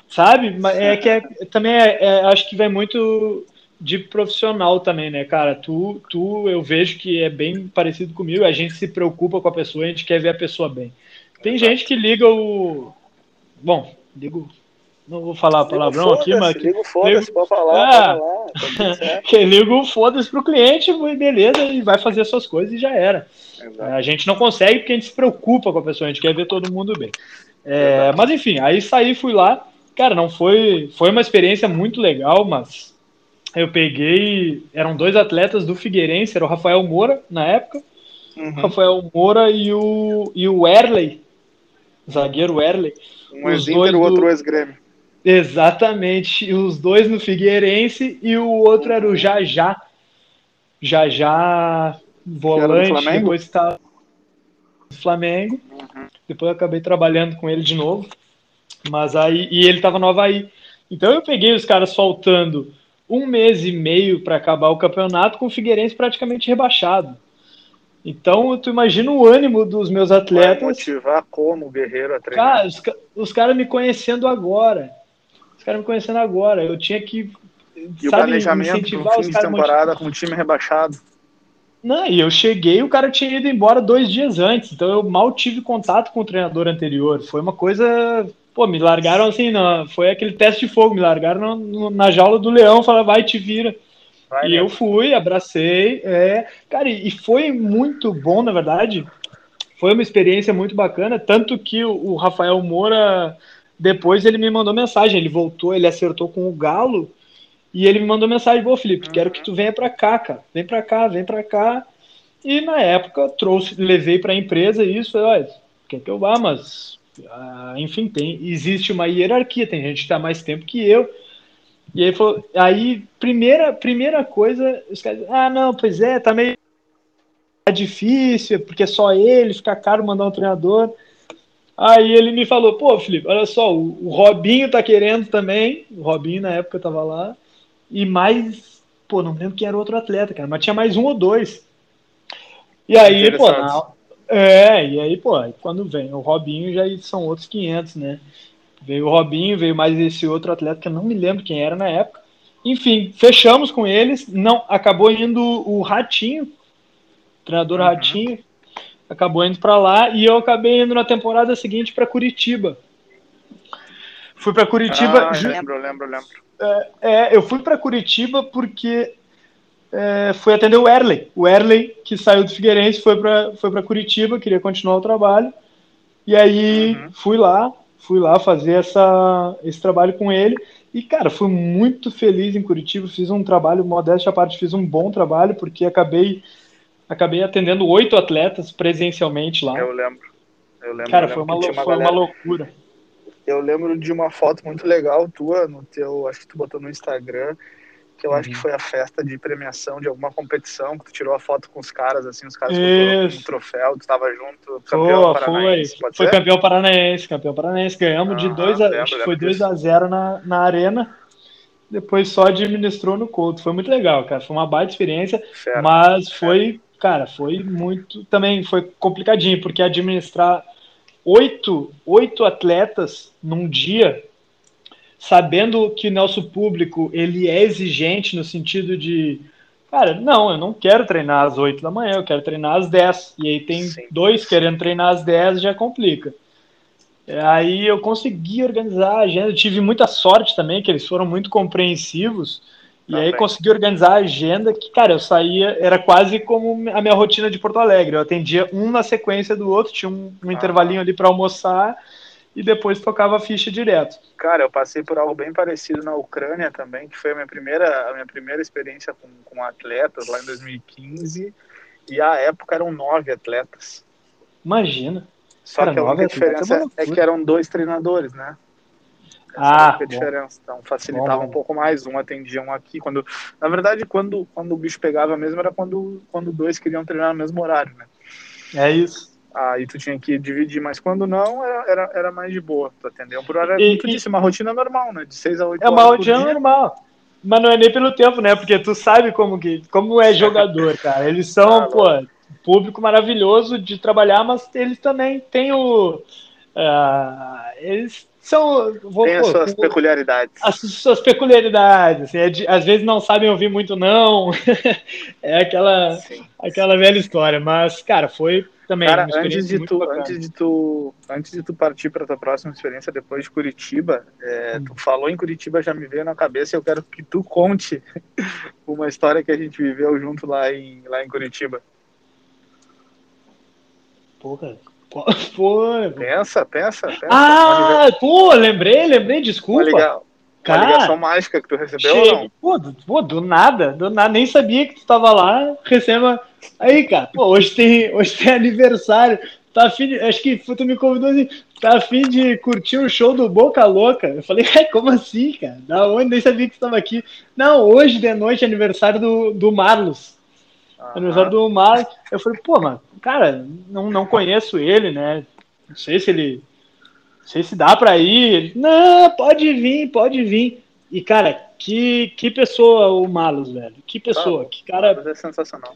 Sabe? Mas é que é, também é, é- acho que vai muito de profissional também, né, cara? Tu, tu, eu vejo que é bem parecido comigo, a gente se preocupa com a pessoa, a gente quer ver a pessoa bem. Tem gente que liga o. Bom, ligo. Não vou falar palavrão aqui, mas. Liga o foda-se, ligo- pode falar, Ah. pode falar. Tá liga o foda-se pro cliente, beleza, e vai fazer suas coisas e já era. Exato. A gente não consegue porque a gente se preocupa com a pessoa, a gente quer ver todo mundo bem. É, mas enfim, aí saí, fui lá. Cara, não foi. Foi uma experiência muito legal, mas eu peguei. Eram dois atletas do Figueirense, era o Rafael Moura na época. O Uhum. Rafael Moura e o, e o Erley, zagueiro Erley. Um ex-Inter, o outro do- ex-Grêmio. Exatamente, os dois no Figueirense e o outro era o Jajá. Jajá, volante, depois está no Flamengo. Uhum. Depois eu acabei trabalhando com ele de novo. Mas aí, e ele tava no Havaí. Então eu peguei os caras faltando um mês e meio para acabar o campeonato com o Figueirense praticamente rebaixado. Então tu imagina o ânimo dos meus Vai atletas. motivar como o guerreiro a treinar. Cara, os, os caras me conhecendo agora. Os caras me conhecendo agora. Eu tinha que. e o planejamento no fim de temporada com o time rebaixado. Não, e eu cheguei e o cara tinha ido embora dois dias antes. Então eu mal tive contato com o treinador anterior. Foi uma coisa. Pô, me largaram assim, não, foi aquele teste de fogo. Me largaram no- no- na jaula do leão. Falaram, vai, te vira. Vai, E né? eu fui, abracei, é, cara, e e foi muito bom, na verdade. Foi uma experiência muito bacana, tanto que o, o Rafael Moura depois ele me mandou mensagem, ele voltou, ele acertou com o Galo e ele me mandou mensagem, pô, Felipe, quero que tu venha pra cá, cara. Vem pra cá, vem pra cá. E na época trouxe, levei pra empresa isso, falei, olha, quer que eu vá, mas ah, enfim, tem, existe uma hierarquia, tem gente que tá mais tempo que eu. E aí falou, aí, primeira, primeira coisa, os caras, ah, não, pois é, tá meio tá difícil, porque é só ele, fica caro mandar um treinador. Aí ele me falou, pô, Felipe, olha só, o, o Robinho tá querendo também, o Robinho na época tava lá, e mais, pô, não lembro quem era o outro atleta, cara, mas tinha mais um ou dois. E aí, pô, na- é, e aí, pô, quando vem o Robinho já são outros 500, né? Veio o Robinho, veio mais esse outro atleta que eu não me lembro quem era na época. Enfim, fechamos com eles. Não, acabou indo o Ratinho, o treinador Uhum. Ratinho, acabou indo para lá e eu acabei indo na temporada seguinte para Curitiba. Fui para Curitiba. Ah, ju- lembro, lembro, lembro. é, eu fui para Curitiba porque é, fui atender o Erley. O Erley, que saiu do Figueirense, foi para foi para Curitiba, queria continuar o trabalho. E aí Uhum. fui lá, fui lá fazer essa, esse trabalho com ele. E, cara, fui muito feliz em Curitiba. Fiz um trabalho, modéstia à parte, fiz um bom trabalho, porque acabei, acabei atendendo oito atletas presencialmente lá. Eu lembro. Eu lembro. Cara, eu foi lembro uma, que lou- tinha foi uma loucura. Eu lembro de uma foto muito legal tua no teu, acho que tu botou no Instagram, que eu acho Uhum. que foi a festa de premiação de alguma competição, que tu tirou a foto com os caras, assim, os caras Isso. um troféu, tu tava junto, campeão foi, paranaense, foi ser? campeão paranaense, campeão paranaense. Ganhamos de Aham, 2 a, lembro, acho foi lembro 2 a 0 na, na arena. Depois só administrou no Couto. Foi muito legal, cara. Foi uma baita experiência. Fera. Mas foi, cara, foi muito. Também foi complicadinho, porque administrar oito, oito atletas num dia, sabendo que nosso público ele é exigente no sentido de. Cara, não, eu não quero treinar às 8 da manhã, eu quero treinar às 10. E aí tem Sim. dois querendo treinar às 10, já complica. É, Aí eu consegui organizar a agenda, eu tive muita sorte também, que eles foram muito compreensivos. E aí consegui organizar a agenda que, cara, eu saía, era quase como a minha rotina de Porto Alegre. Eu atendia um na sequência do outro, tinha um, um Ah. intervalinho ali para almoçar e depois tocava a ficha direto. Cara, eu passei por algo bem parecido na Ucrânia também, que foi a minha primeira, a minha primeira experiência com, com atletas lá em 2015. E a época eram nove atletas. Imagina. Só Cara, que a única é diferença é loucura. que eram dois treinadores, né? Ah, é a bom. diferença. Então facilitava Bom, um pouco mais. Um atendia um aqui. Quando, na verdade, quando, quando o bicho pegava mesmo era quando, quando dois queriam treinar no mesmo horário, né? É isso. Aí tu tinha que dividir, mas quando não, era, era, mais de boa. Tu atendeu por hora, como tu disse, uma rotina normal, né? De 6 a 8 É uma rotina normal. Mas não é nem pelo tempo, né? Porque tu sabe como que como é jogador, cara. Eles são, ah, pô, público maravilhoso de trabalhar, mas eles também têm o. Uh, eles são. Vou, Tem pô, as suas peculiaridades. As suas peculiaridades. Assim, é de, às vezes não sabem ouvir muito, não. é aquela, aquela velha história. Mas, cara, foi também. Cara, antes de, tu, antes, de tu, antes de tu partir para tua próxima experiência depois de Curitiba, é, hum. tu falou em Curitiba, já me veio na cabeça e eu quero que tu conte uma história que a gente viveu junto lá em, lá em Curitiba. Porra, qual foi? Pensa, pensa, pensa. Ah, pô, lembrei, lembrei, desculpa. Liga... Cara, uma ligação mágica que tu recebeu ou não? Pô do, pô, do nada, do nada, nem sabia que tu tava lá, receba. Aí, cara, pô, hoje tem, hoje tem aniversário. Tá afim de, acho que tu me convidou assim, tá afim de curtir o show do Boca Louca? Eu falei, como assim, cara? Da onde? Nem sabia que tu estava aqui. Não, hoje de noite é aniversário do, do Marlos. Uhum. Aniversário do Marlos. Eu falei, pô, mano, cara, não, não conheço ele, né? Não sei se ele. Não sei se dá pra ir. Ele, não, pode vir, pode vir. E, cara, que, que pessoa o Malus, velho. Que pessoa. Ah, que cara. É sensacional.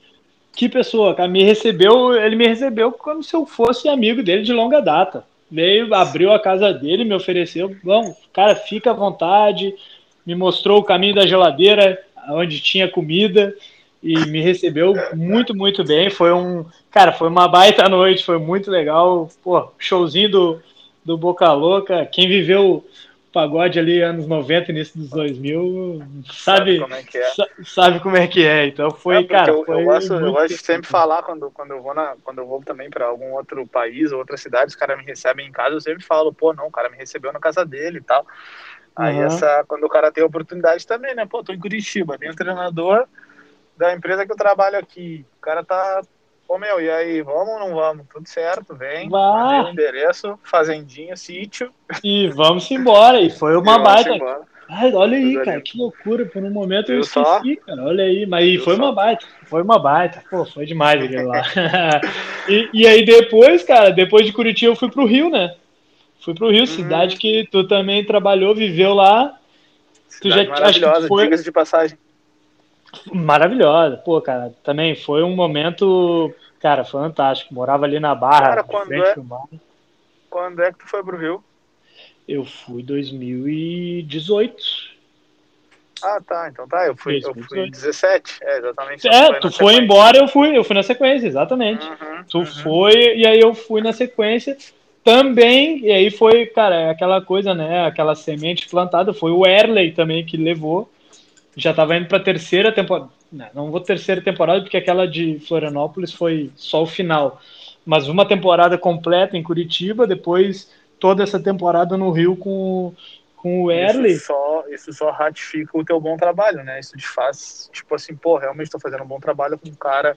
Que pessoa, cara. Me recebeu, ele me recebeu como se eu fosse amigo dele de longa data. Veio, abriu a casa dele, me ofereceu. Bom, cara, fica à vontade. Me mostrou o caminho da geladeira, onde tinha comida e me recebeu muito, muito bem. Foi um, cara, foi uma baita noite, foi muito legal. Pô, showzinho do, do Boca Louca. Quem viveu o pagode ali anos 90 início dos 2000 sabe, sabe como é que é. Sabe como é que é. Então foi, é cara, eu, foi eu gosto, eu gosto de sempre falar quando, quando eu vou na, quando eu vou também para algum outro país ou outra cidade, os caras me recebem em casa, eu sempre falo, pô, não, o cara me recebeu na casa dele e tal. Aí uhum. essa, quando o cara tem oportunidade também, né? Pô, tô em Curitiba, tem um treinador, da empresa que eu trabalho aqui. O cara tá. Ô meu, e aí, vamos ou não vamos? Tudo certo, vem. o endereço, fazendinha, sítio. E vamos embora. E foi uma e baita. Ai, olha aí, cara, que loucura. Por um momento eu, eu esqueci, só? cara. Olha aí, mas foi só? uma baita. Foi uma baita. Pô, foi demais aquele lá. e, e aí depois, cara, depois de Curitiba eu fui pro Rio, né? Fui pro Rio, cidade hum. que tu também trabalhou, viveu lá. Cidade tu já acho que foi... de passagem. Maravilhosa. Pô, cara, também foi um momento, cara, fantástico. Morava ali na Barra. Cara, quando é, quando é que tu foi pro Rio? Eu fui 2018. Ah, tá. Então tá. Eu fui, eu fui 17. É, exatamente. É, tu foi embora, eu fui, eu fui na sequência, exatamente. Uhum, tu uhum. foi, e aí eu fui na sequência também, e aí foi, cara, aquela coisa, né? Aquela semente plantada, foi o Erley também que levou já estava indo para a terceira temporada. Não, não vou terceira temporada, porque aquela de Florianópolis foi só o final. Mas uma temporada completa em Curitiba, depois toda essa temporada no Rio com, com o Erle. Isso só, isso só ratifica o teu bom trabalho, né? Isso te faz, tipo assim, pô, realmente estou fazendo um bom trabalho com um cara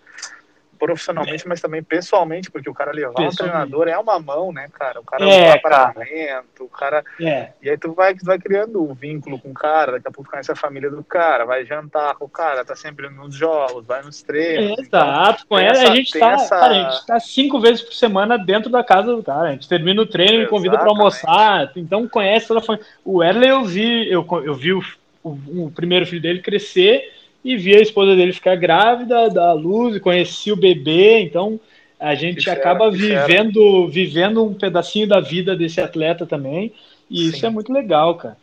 profissionalmente, mas também pessoalmente, porque o cara levar um treinador é uma mão, né, cara? O cara é, apartamento, o cara. É. E aí tu vai, tu vai criando um vínculo com o cara, daqui a pouco conhece a família do cara, vai jantar com o cara, tá sempre nos jogos, vai nos treinos. Exato, então, conhece, essa, a gente tá. Essa... Cara, a gente tá cinco vezes por semana dentro da casa do cara. A gente termina o treino e me convida para almoçar. Então conhece toda a família. O Erle eu vi, eu, eu vi o, o, o primeiro filho dele crescer e vi a esposa dele ficar grávida, da luz, e conheci o bebê, então a gente que acaba vivendo, vivendo um pedacinho da vida desse atleta também, e Sim. isso é muito legal, cara.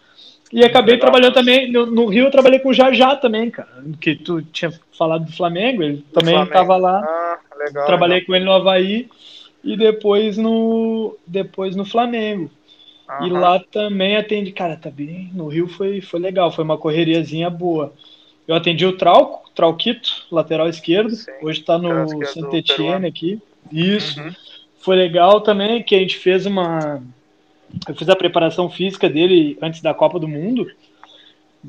E muito acabei legal, trabalhando também, no, no, Rio eu trabalhei com o Jajá também, cara, que tu tinha falado do Flamengo, ele do também estava lá, ah, legal, trabalhei legal. com ele no Havaí, e depois no, depois no Flamengo. Uhum. E lá também atende, cara, tá bem, no Rio foi, foi legal, foi uma correriazinha boa. Eu atendi o Trauco, Trauquito, lateral esquerdo. Sim, Hoje está no Saint Etienne aqui. Isso. Uhum. Foi legal também que a gente fez uma. Eu fiz a preparação física dele antes da Copa do Mundo.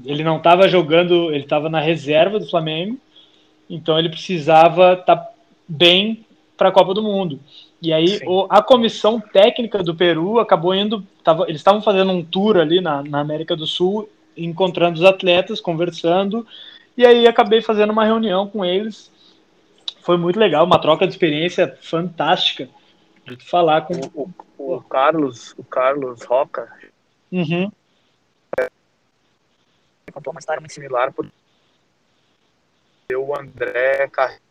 Ele não estava jogando, ele estava na reserva do Flamengo. Então ele precisava estar tá bem para a Copa do Mundo. E aí o, a comissão técnica do Peru acabou indo. Tava, eles estavam fazendo um tour ali na, na América do Sul encontrando os atletas, conversando, e aí acabei fazendo uma reunião com eles. Foi muito legal, uma troca de experiência fantástica, De falar com o, o, o Carlos, o Carlos Roca. Uhum. Contou uma história muito similar por o André Carrilho.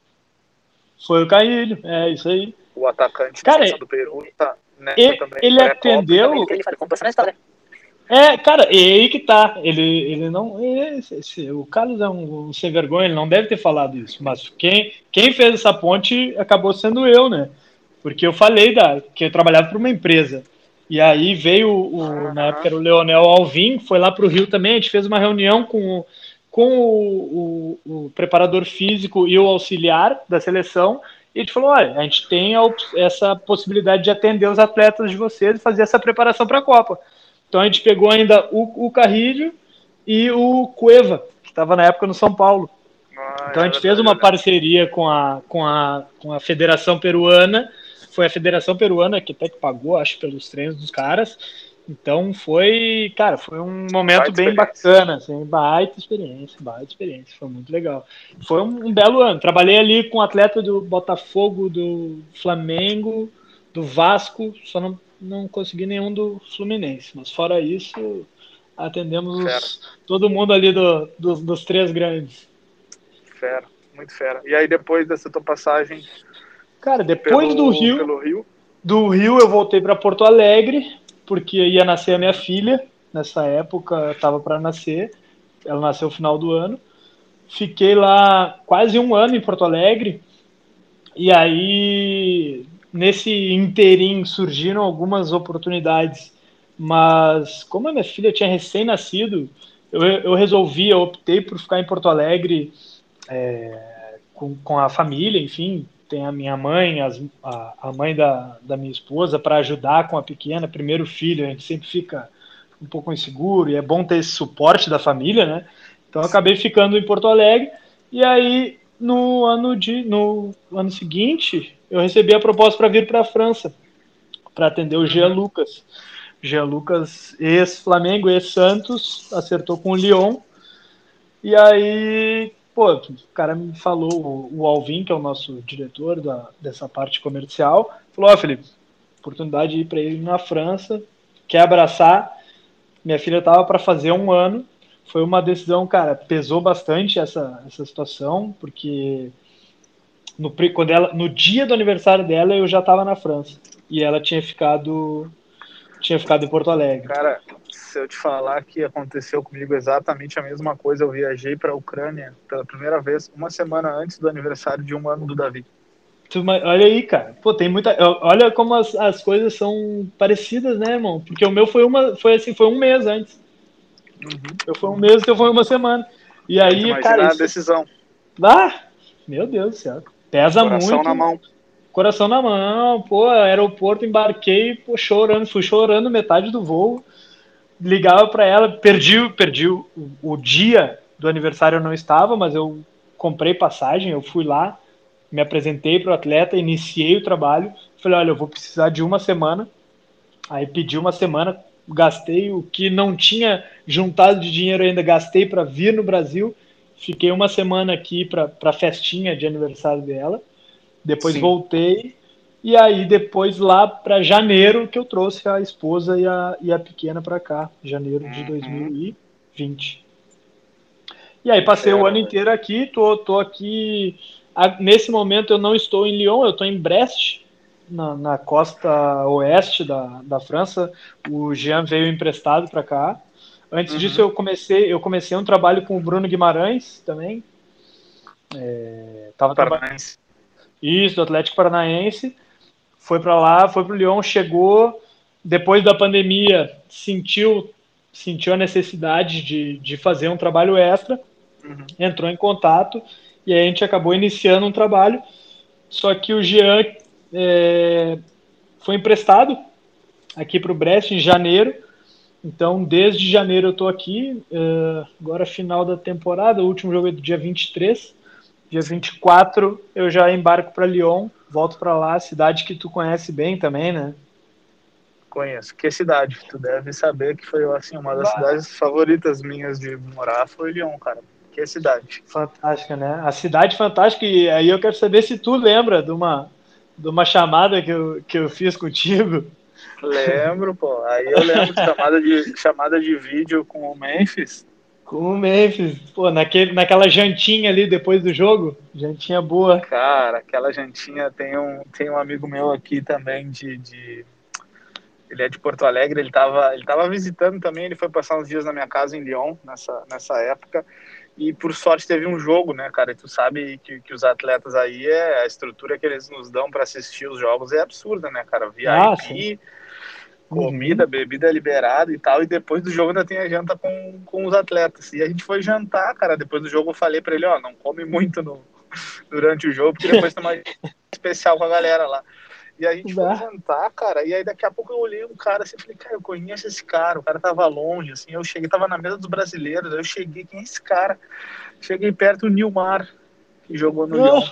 Foi o Carrilho, é isso aí. O atacante Cara, do Peru tá ele, ele atendeu. Ele contou essa história. É, cara, e aí que tá. Ele, ele não. Esse, esse, o Carlos é um, um, sem vergonha, ele não deve ter falado isso. Mas quem, quem fez essa ponte acabou sendo eu, né? Porque eu falei da, que eu trabalhava para uma empresa. E aí veio, o, uhum. na época era o Leonel Alvim, foi lá para o Rio também, a gente fez uma reunião com, com o, o, o, preparador físico e o auxiliar da seleção, e a gente falou, olha, a gente tem a, essa possibilidade de atender os atletas de vocês e fazer essa preparação para a Copa. Então a gente pegou ainda o, o Carrilho e o Cueva, que estava na época no São Paulo. Ah, então a gente é fez uma parceria com a, com, a, com a Federação Peruana, foi a Federação Peruana que até que pagou, acho, pelos treinos dos caras. Então foi, cara, foi um momento bem bacana, assim, baita experiência, baita experiência, foi muito legal. Foi um, um, belo ano. Trabalhei ali com atleta do Botafogo, do Flamengo, do Vasco, só não não consegui nenhum do Fluminense, mas fora isso, atendemos os, todo mundo ali do, do, dos três grandes. Fera, muito fera. E aí depois dessa tua passagem? Cara, depois pelo, do Rio, Rio, do Rio eu voltei para Porto Alegre, porque ia nascer a minha filha, nessa época estava para nascer, ela nasceu no final do ano. Fiquei lá quase um ano em Porto Alegre, e aí nesse interim surgiram algumas oportunidades, mas como a minha filha tinha recém-nascido, eu, eu resolvi, eu optei por ficar em Porto Alegre é, com, com a família, enfim, tem a minha mãe, as, a, a mãe da, da minha esposa para ajudar com a pequena, primeiro filho, a gente sempre fica um pouco inseguro e é bom ter esse suporte da família, né? Então eu acabei ficando em Porto Alegre e aí no ano de no ano seguinte eu recebi a proposta para vir para a França para atender o Jean Lucas. Jean Lucas, ex-Flamengo, ex-Santos, acertou com o Lyon. E aí, pô, o cara me falou, o Alvin, que é o nosso diretor da, dessa parte comercial, falou: Ó, oh, Felipe, oportunidade de ir para ele na França, quer abraçar. Minha filha tava para fazer um ano. Foi uma decisão, cara, pesou bastante essa, essa situação, porque no, quando ela, no dia do aniversário dela, eu já estava na França. E ela tinha ficado tinha ficado em Porto Alegre. Cara, se eu te falar que aconteceu comigo exatamente a mesma coisa, eu viajei para a Ucrânia pela primeira vez, uma semana antes do aniversário de um ano do Davi. Olha aí, cara. Pô, tem muita. Olha como as, as coisas são parecidas, né, irmão? Porque o meu foi uma. Foi assim, foi um mês antes. Uhum. Eu foi um mês, eu foi uma semana. E aí, cara. a decisão. Ah, meu Deus do céu. Pesa Coração muito. na mão. Coração na mão, pô, aeroporto, embarquei, pô, chorando, fui chorando metade do voo. Ligava para ela, perdi, perdi o, o dia do aniversário eu não estava, mas eu comprei passagem, eu fui lá, me apresentei para o atleta, iniciei o trabalho, falei, olha, eu vou precisar de uma semana. Aí pedi uma semana, gastei o que não tinha juntado de dinheiro ainda, gastei para vir no Brasil Fiquei uma semana aqui para a festinha de aniversário dela. Depois Sim. voltei. E aí, depois lá para janeiro, que eu trouxe a esposa e a, e a pequena para cá. Janeiro de uhum. 2020. E aí, passei o ano inteiro aqui. Tô, tô aqui. Nesse momento, eu não estou em Lyon, eu estou em Brest, na, na, costa oeste da, da França. O Jean veio emprestado para cá. Antes uhum. disso, eu comecei, eu comecei um trabalho com o Bruno Guimarães também. É, tava Paranaense. Isso, do Atlético Paranaense. Foi para lá, foi para o Lyon, chegou. Depois da pandemia, sentiu, sentiu a necessidade de, de fazer um trabalho extra. Uhum. Entrou em contato e a gente acabou iniciando um trabalho. Só que o Jean é, foi emprestado aqui para o Brest em janeiro então, desde janeiro eu estou aqui, uh, agora final da temporada, o último jogo é do dia 23. Dia 24 eu já embarco para Lyon, volto para lá, cidade que tu conhece bem também, né? Conheço. Que cidade? Tu deve saber que foi assim uma das cidades favoritas minhas de morar foi Lyon, cara. Que cidade? Fantástica, né? A cidade fantástica e aí eu quero saber se tu lembra de uma de uma chamada que eu, que eu fiz contigo? Lembro, pô. Aí eu lembro de chamada de, chamada de vídeo com o Memphis. Com o Memphis, pô, naquele, naquela jantinha ali depois do jogo, jantinha boa. Cara, aquela jantinha tem um, tem um amigo meu aqui também de, de ele é de Porto Alegre, ele estava ele tava visitando também, ele foi passar uns dias na minha casa em Lyon nessa, nessa época. E por sorte teve um jogo, né, cara? E tu sabe que, que os atletas aí, é, a estrutura que eles nos dão para assistir os jogos é absurda, né, cara? VIP, ah, comida, uhum. bebida liberada e tal. E depois do jogo ainda tem a janta com, com os atletas. E a gente foi jantar, cara. Depois do jogo eu falei para ele: ó, não come muito no, durante o jogo, porque depois tem uma especial com a galera lá. E a gente foi jantar, cara, e aí daqui a pouco eu olhei um cara assim, falei, cara, eu conheço esse cara, o cara tava longe, assim, eu cheguei, tava na mesa dos brasileiros, eu cheguei, quem é esse cara? Cheguei perto do Nilmar, que jogou no oh. Lyon.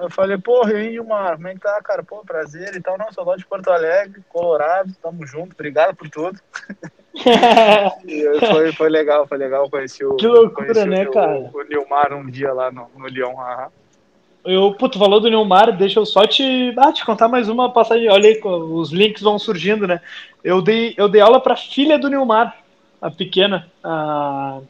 Eu falei, porra, e aí, Nilmar, como é que tá, cara? Pô, prazer e tal, não, sou lá de Porto Alegre, Colorado, tamo junto, obrigado por tudo. foi, foi legal, foi legal conhecer o. Que loucura, né, o, cara? O, Nilmar um dia lá no, no Lyon. Aham. Eu, puto, falou do Neymar, deixa eu só te, ah, te contar mais uma passagem. Olha aí, os links vão surgindo, né? Eu dei, eu dei aula pra filha do Neymar, a pequena. A...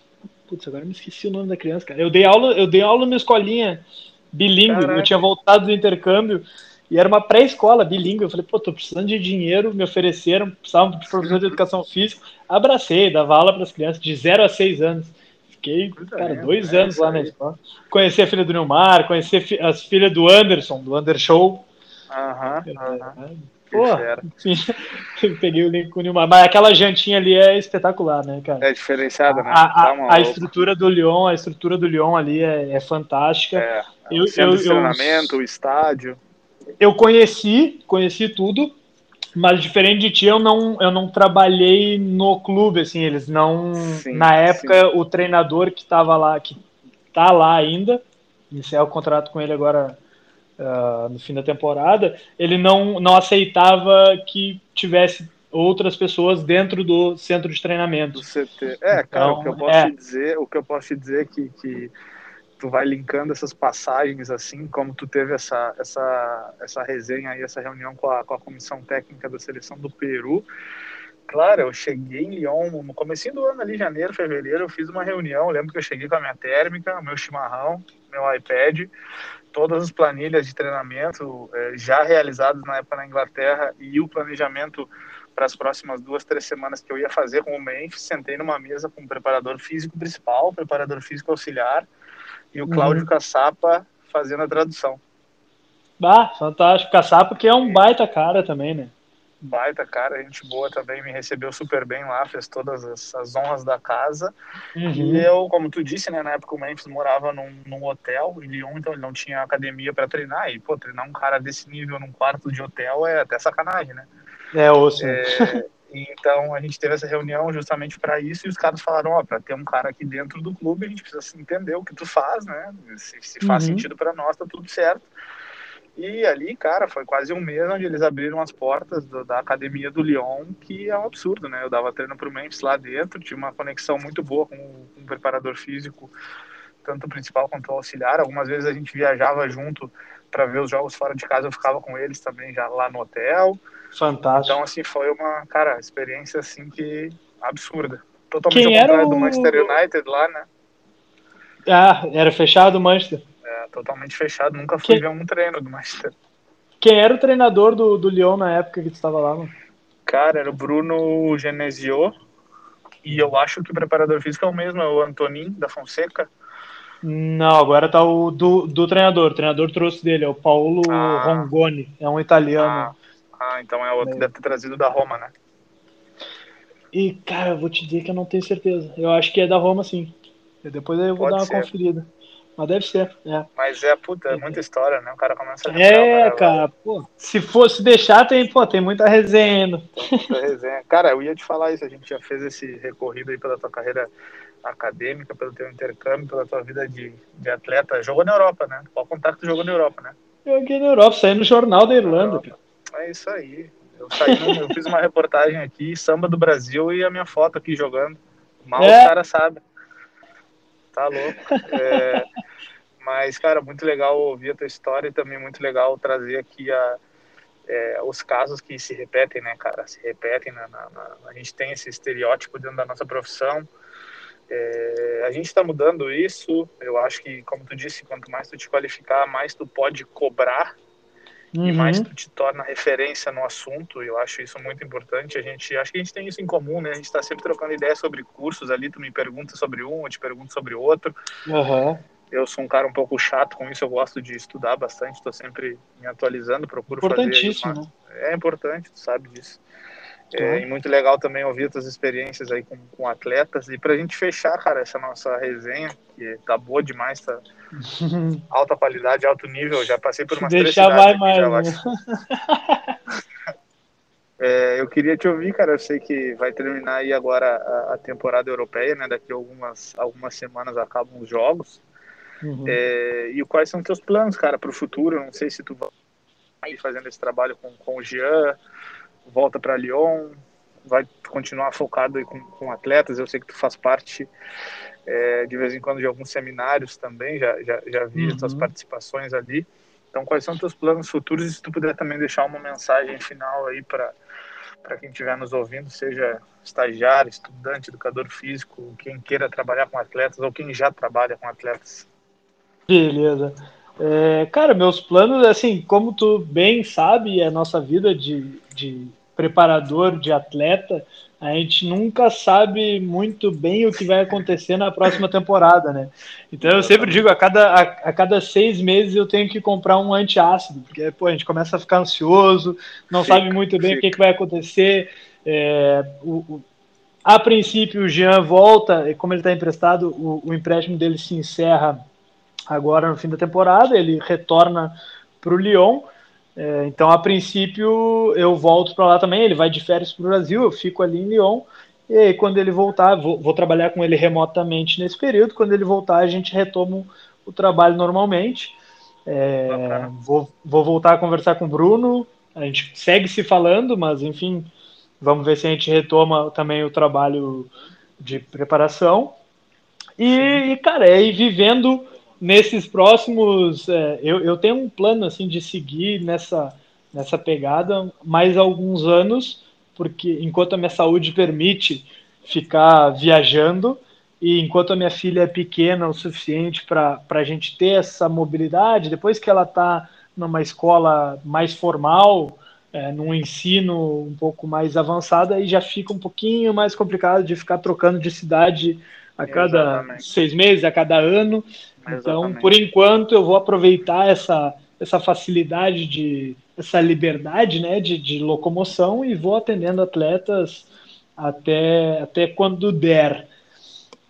Putz, agora me esqueci o nome da criança, cara. Eu dei aula, eu dei aula numa escolinha bilíngue. Eu tinha voltado do intercâmbio e era uma pré-escola bilíngue. Eu falei, pô, tô precisando de dinheiro, me ofereceram, precisavam de professor de educação física. Abracei, dava aula para as crianças de 0 a 6 anos. Fiquei, cara, dois é, anos lá na escola. Conheci a filha do Neymar, conheci as filhas do Anderson, do Undershow. Aham, aham. Pô, peguei o link com o Neymar. Mas aquela jantinha ali é espetacular, né, cara? É diferenciada, né? A, a, a estrutura do Lyon, a estrutura do Lyon ali é, é fantástica. É, eu, o eu, treinamento, eu, o estádio. Eu conheci, conheci tudo. Mas diferente de ti, eu não, eu não trabalhei no clube, assim, eles não. Sim, na época, sim. o treinador que estava lá, que tá lá ainda, iniciar o contrato com ele agora uh, no fim da temporada, ele não, não aceitava que tivesse outras pessoas dentro do centro de treinamento. Do CT. É, cara, o que eu então, posso é. dizer, o que eu posso dizer é que, que tu vai linkando essas passagens assim, como tu teve essa essa essa resenha aí, essa reunião com a, com a comissão técnica da seleção do Peru. Claro, eu cheguei em Lyon no começo do ano ali, janeiro, fevereiro, eu fiz uma reunião, eu lembro que eu cheguei com a minha térmica, meu chimarrão, meu iPad, todas as planilhas de treinamento eh, já realizadas na época na Inglaterra e o planejamento para as próximas duas, três semanas que eu ia fazer com o Memphis, sentei numa mesa com o preparador físico principal, preparador físico auxiliar, e o Cláudio uhum. Caçapa fazendo a tradução. Ah, fantástico. Caçapa que é um baita cara também, né? Baita cara, gente boa também, me recebeu super bem lá, fez todas as, as honras da casa. Uhum. E eu, como tu disse, né, na época o Memphis morava num, num hotel em Lyon, então ele não tinha academia para treinar. E, pô, treinar um cara desse nível num quarto de hotel é até sacanagem, né? É, osso. É, então a gente teve essa reunião justamente para isso e os caras falaram, ó, para ter um cara aqui dentro do clube a gente precisa entender o que tu faz, né? Se, se faz uhum. sentido para nós, tá tudo certo. E ali, cara, foi quase um mês onde eles abriram as portas do, da academia do Lyon, que é um absurdo, né? Eu dava treino pro Memphis lá dentro, tinha uma conexão muito boa com, com o preparador físico, tanto o principal quanto o auxiliar. Algumas vezes a gente viajava junto para ver os jogos fora de casa, eu ficava com eles também já lá no hotel. Fantástico. Então, assim, foi uma, cara, experiência, assim, que absurda. Totalmente Quem ao contrário o... do Manchester United lá, né? Ah, era fechado o Manchester? Totalmente fechado. Nunca fui Quem... ver um treino do Manchester. Quem era o treinador do, do Lyon na época que tu estava lá, mano? Cara, era o Bruno Genesio. E eu acho que o preparador físico é o mesmo, é o Antonin da Fonseca. Não, agora tá o do, do treinador. O treinador trouxe dele, é o Paulo ah. Rongoni. É um italiano. Ah. Ah, então é outro, é. deve ter trazido da Roma, né? E, cara, eu vou te dizer que eu não tenho certeza. Eu acho que é da Roma, sim. depois eu vou Pode dar uma ser. conferida. Mas deve ser, é. Mas é, puta, é muita história, né? O cara começa a É, cara, pô. Se fosse deixar, tem, pô, tem muita resenha. Muita resenha. Cara, eu ia te falar isso, a gente já fez esse recorrido aí pela tua carreira acadêmica, pelo teu intercâmbio, pela tua vida de, de atleta. Jogou na Europa, né? Qual contato jogou na Europa, né? Joguei na Europa, saí no Jornal da Irlanda, cara. É isso aí. Eu, saí, eu fiz uma reportagem aqui, samba do Brasil e a minha foto aqui jogando. Mal é. os caras sabem. Tá louco. É, Mas, cara, muito legal ouvir a tua história e também muito legal trazer aqui a, é, os casos que se repetem, né, cara? Se repetem. Na, na, na, a gente tem esse estereótipo dentro da nossa profissão. É, a gente está mudando isso. Eu acho que, como tu disse, quanto mais tu te qualificar, mais tu pode cobrar uhum. e mais tu te torna referência no assunto. Eu acho isso muito importante. A gente, acho que a gente tem isso em comum, né? A gente está sempre trocando ideias sobre cursos ali. Tu me pergunta sobre um, eu te pergunto sobre outro. Uhum. Eu sou um cara um pouco chato com isso. Eu gosto de estudar bastante. Estou sempre me atualizando, procuro fazer. Importantíssimo. Né? É importante, tu sabe disso. É, e muito legal também ouvir as experiências aí com, com atletas. E para a gente fechar, cara, essa nossa resenha, que tá boa demais, tá alta qualidade, alto nível. Já passei por umas três cidades mais, é, eu queria te ouvir, cara. Eu sei que vai terminar aí agora a, a temporada europeia, né? Daqui a algumas, algumas semanas acabam os jogos. Uhum. É, e quais são teus planos, cara, para o futuro? Eu não sei se tu vai fazendo esse trabalho com, com o Jean volta para Lyon, vai continuar focado aí com, com atletas. Eu sei que tu faz parte é, de vez em quando de alguns seminários também, já, já, já vi uhum. as tuas participações ali. Então, quais são teus planos futuros? E se tu puder também deixar uma mensagem final aí para para quem estiver nos ouvindo, seja estagiário, estudante, educador físico, quem queira trabalhar com atletas ou quem já trabalha com atletas. Beleza. É, cara, meus planos, assim, como tu bem sabe, a nossa vida de, de preparador, de atleta, a gente nunca sabe muito bem o que vai acontecer na próxima temporada, né? Então eu sempre digo, a cada, a, a cada seis meses eu tenho que comprar um antiácido, porque pô, a gente começa a ficar ansioso, não fica, sabe muito bem fica. o que, que, vai acontecer. É, o, o, a princípio o Jean volta, e como ele está emprestado, o, o empréstimo dele se encerra agora no fim da temporada, ele retorna para o Lyon. É, então, a princípio, eu volto para lá também. Ele vai de férias para o Brasil, eu fico ali em Lyon. E aí, quando ele voltar, vou, vou, trabalhar com ele remotamente nesse período. Quando ele voltar, a gente retoma o trabalho normalmente. É, vou, vou voltar a conversar com o Bruno. A gente segue se falando, mas enfim, vamos ver se a gente retoma também o trabalho de preparação. E, e cara, é ir vivendo nesses próximos. É, eu, eu tenho um plano assim de seguir nessa, nessa pegada mais alguns anos, porque enquanto a minha saúde permite ficar viajando e enquanto a minha filha é pequena o suficiente para a gente ter essa mobilidade, depois que ela está numa escola mais formal, é, num ensino um pouco mais avançado, aí já fica um pouquinho mais complicado de ficar trocando de cidade a cada Exatamente. seis meses, a cada ano. Então, por enquanto, eu vou aproveitar essa, essa facilidade de essa liberdade né, de, de locomoção e vou atendendo atletas até, até quando der.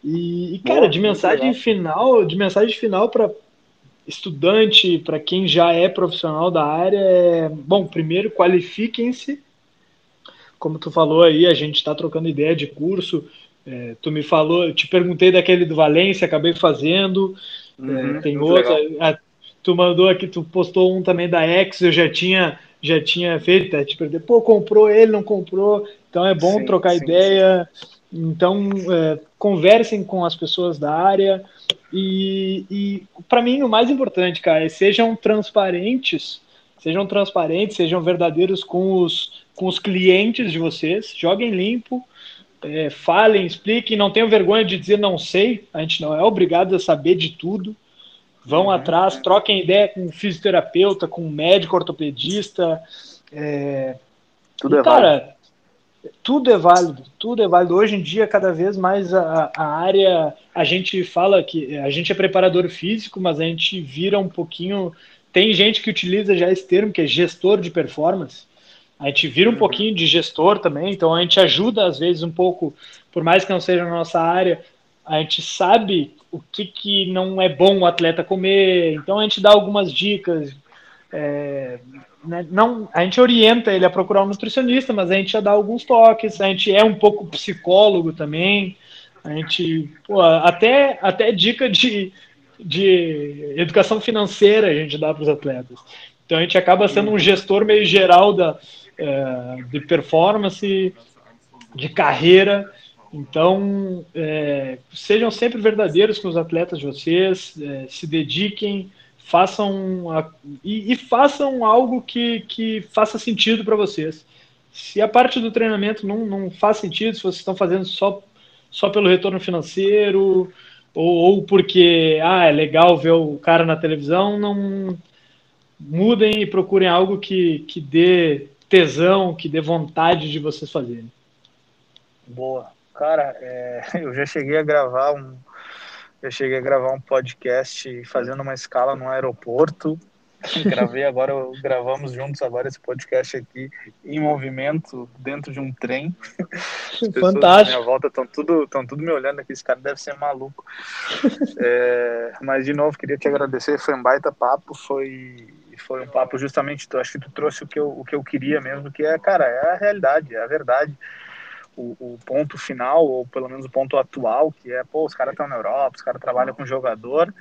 E, e cara, Boa, de mensagem final, de mensagem final para estudante, para quem já é profissional da área, é, bom, primeiro qualifiquem-se. Como tu falou aí, a gente está trocando ideia de curso. É, tu me falou, eu te perguntei daquele do Valência, acabei fazendo. Uhum, é, tem outro. A, tu mandou aqui, tu postou um também da X, eu já tinha já tinha feito, é, tipo, pô, comprou ele, não comprou, então é bom sim, trocar sim, ideia. Sim. Então, é, conversem com as pessoas da área e, e para mim o mais importante, cara, é sejam transparentes, sejam transparentes, sejam verdadeiros com os, com os clientes de vocês, joguem limpo, é, falem, expliquem, não tenham vergonha de dizer não sei, a gente não é obrigado a saber de tudo. Vão uhum. atrás, troquem ideia com um fisioterapeuta, com um médico ortopedista. É... Tudo e, é cara, válido. Tudo é válido, tudo é válido. Hoje em dia, cada vez mais a, a área, a gente fala que a gente é preparador físico, mas a gente vira um pouquinho. Tem gente que utiliza já esse termo, que é gestor de performance. A gente vira um uhum. pouquinho de gestor também, então a gente ajuda às vezes um pouco, por mais que não seja na nossa área, a gente sabe o que, que não é bom o atleta comer, então a gente dá algumas dicas. É, né, não, a gente orienta ele a procurar um nutricionista, mas a gente já dá alguns toques, a gente é um pouco psicólogo também, a gente pô, até, até dica de, de educação financeira a gente dá para os atletas. Então a gente acaba sendo um gestor meio geral da, de performance, de carreira. Então, é, sejam sempre verdadeiros com os atletas de vocês, é, se dediquem, façam a, e, e, façam algo que, que faça sentido para vocês. Se a parte do treinamento não, não faz sentido, se vocês estão fazendo só, só pelo retorno financeiro ou, ou porque ah, é legal ver o cara na televisão, não mudem e procurem algo que, que dê tesão, que dê vontade de vocês fazerem. Boa. Cara, é, eu já cheguei a gravar um. Eu cheguei a gravar um podcast fazendo uma escala no aeroporto. Gravei agora, gravamos juntos agora esse podcast aqui em movimento dentro de um trem. Fantástico. minha volta estão tudo, estão tudo me olhando aqui. Esse cara deve ser maluco. É, mas de novo, queria te agradecer. Foi um baita papo. Foi foi um papo justamente. Acho que tu trouxe o que eu, o que eu queria mesmo, que é, cara, é a realidade, é a verdade o, o, ponto final, ou pelo menos o ponto atual, que é, pô, os caras estão na Europa, os caras trabalham com jogador.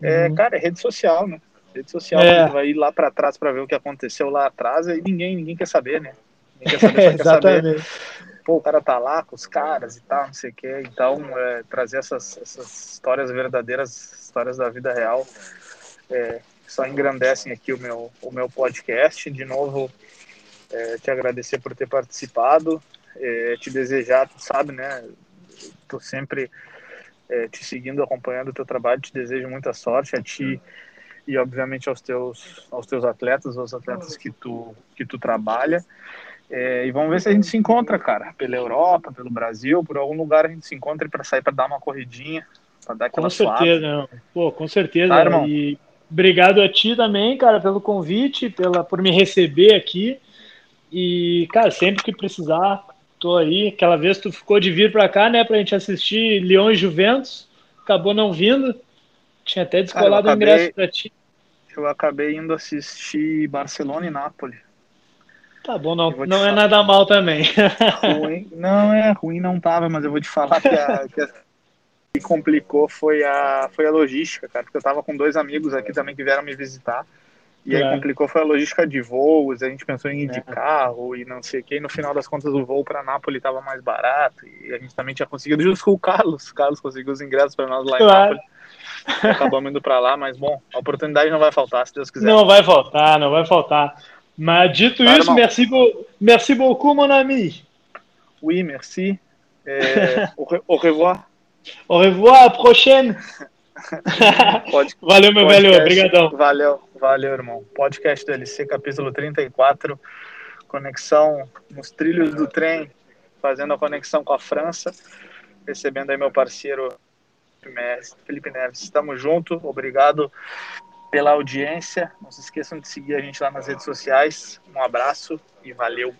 É, uhum. cara, é rede social, né? Rede social, é. vai ir lá para trás para ver o que aconteceu lá atrás e ninguém, ninguém quer saber, né? Ninguém quer saber, quer saber. Pô, o cara tá lá com os caras e tal, não sei o quê. Então, é, trazer essas, essas histórias verdadeiras, histórias da vida real, é, só engrandecem aqui o meu, o meu podcast. De novo, é, te agradecer por ter participado é, te desejar, tu sabe, né? Tô sempre é, te seguindo, acompanhando o teu trabalho, te desejo muita sorte a ti e obviamente aos teus aos teus atletas, aos atletas que tu que tu trabalha. É, e vamos ver se a gente se encontra, cara, pela Europa, pelo Brasil, por algum lugar a gente se encontra para sair para dar uma corridinha, para dar aquela Com certeza, pô, com certeza. Tá, irmão? E obrigado a ti também, cara, pelo convite, pela por me receber aqui. E, cara, sempre que precisar, tô aí. Aquela vez tu ficou de vir para cá, né, pra gente assistir Leões Juventus. Acabou não vindo. Tinha até descolado o ingresso para ti. Eu acabei indo assistir Barcelona e Nápoles. Tá bom, não, não é nada mal também. Ruim, não é ruim, não tava, mas eu vou te falar que a, que a que complicou foi a, foi a logística, cara, porque eu tava com dois amigos aqui também que vieram me visitar. E aí complicou foi a logística de voos, a gente pensou em ir de é. carro e não sei o que, e no final das contas o voo para Nápoles estava mais barato e a gente também tinha conseguido justo com o Carlos, o Carlos conseguiu os ingressos para nós lá claro. em Nápoles. Acabamos indo para lá, mas bom, a oportunidade não vai faltar, se Deus quiser. Não vai faltar, não vai faltar. Mas dito isso, irmão. merci, merci beaucoup, mon ami. Oui, merci. É, au revoir. Au revoir, à prochaine. Pod, valeu, meu podcast, velho. Obrigadão. Valeu, valeu, irmão. Podcast do LC, capítulo 34. Conexão nos trilhos do trem, fazendo a conexão com a França. Recebendo aí meu parceiro Felipe Neves. Estamos junto. Obrigado pela audiência. Não se esqueçam de seguir a gente lá nas redes sociais. Um abraço e valeu.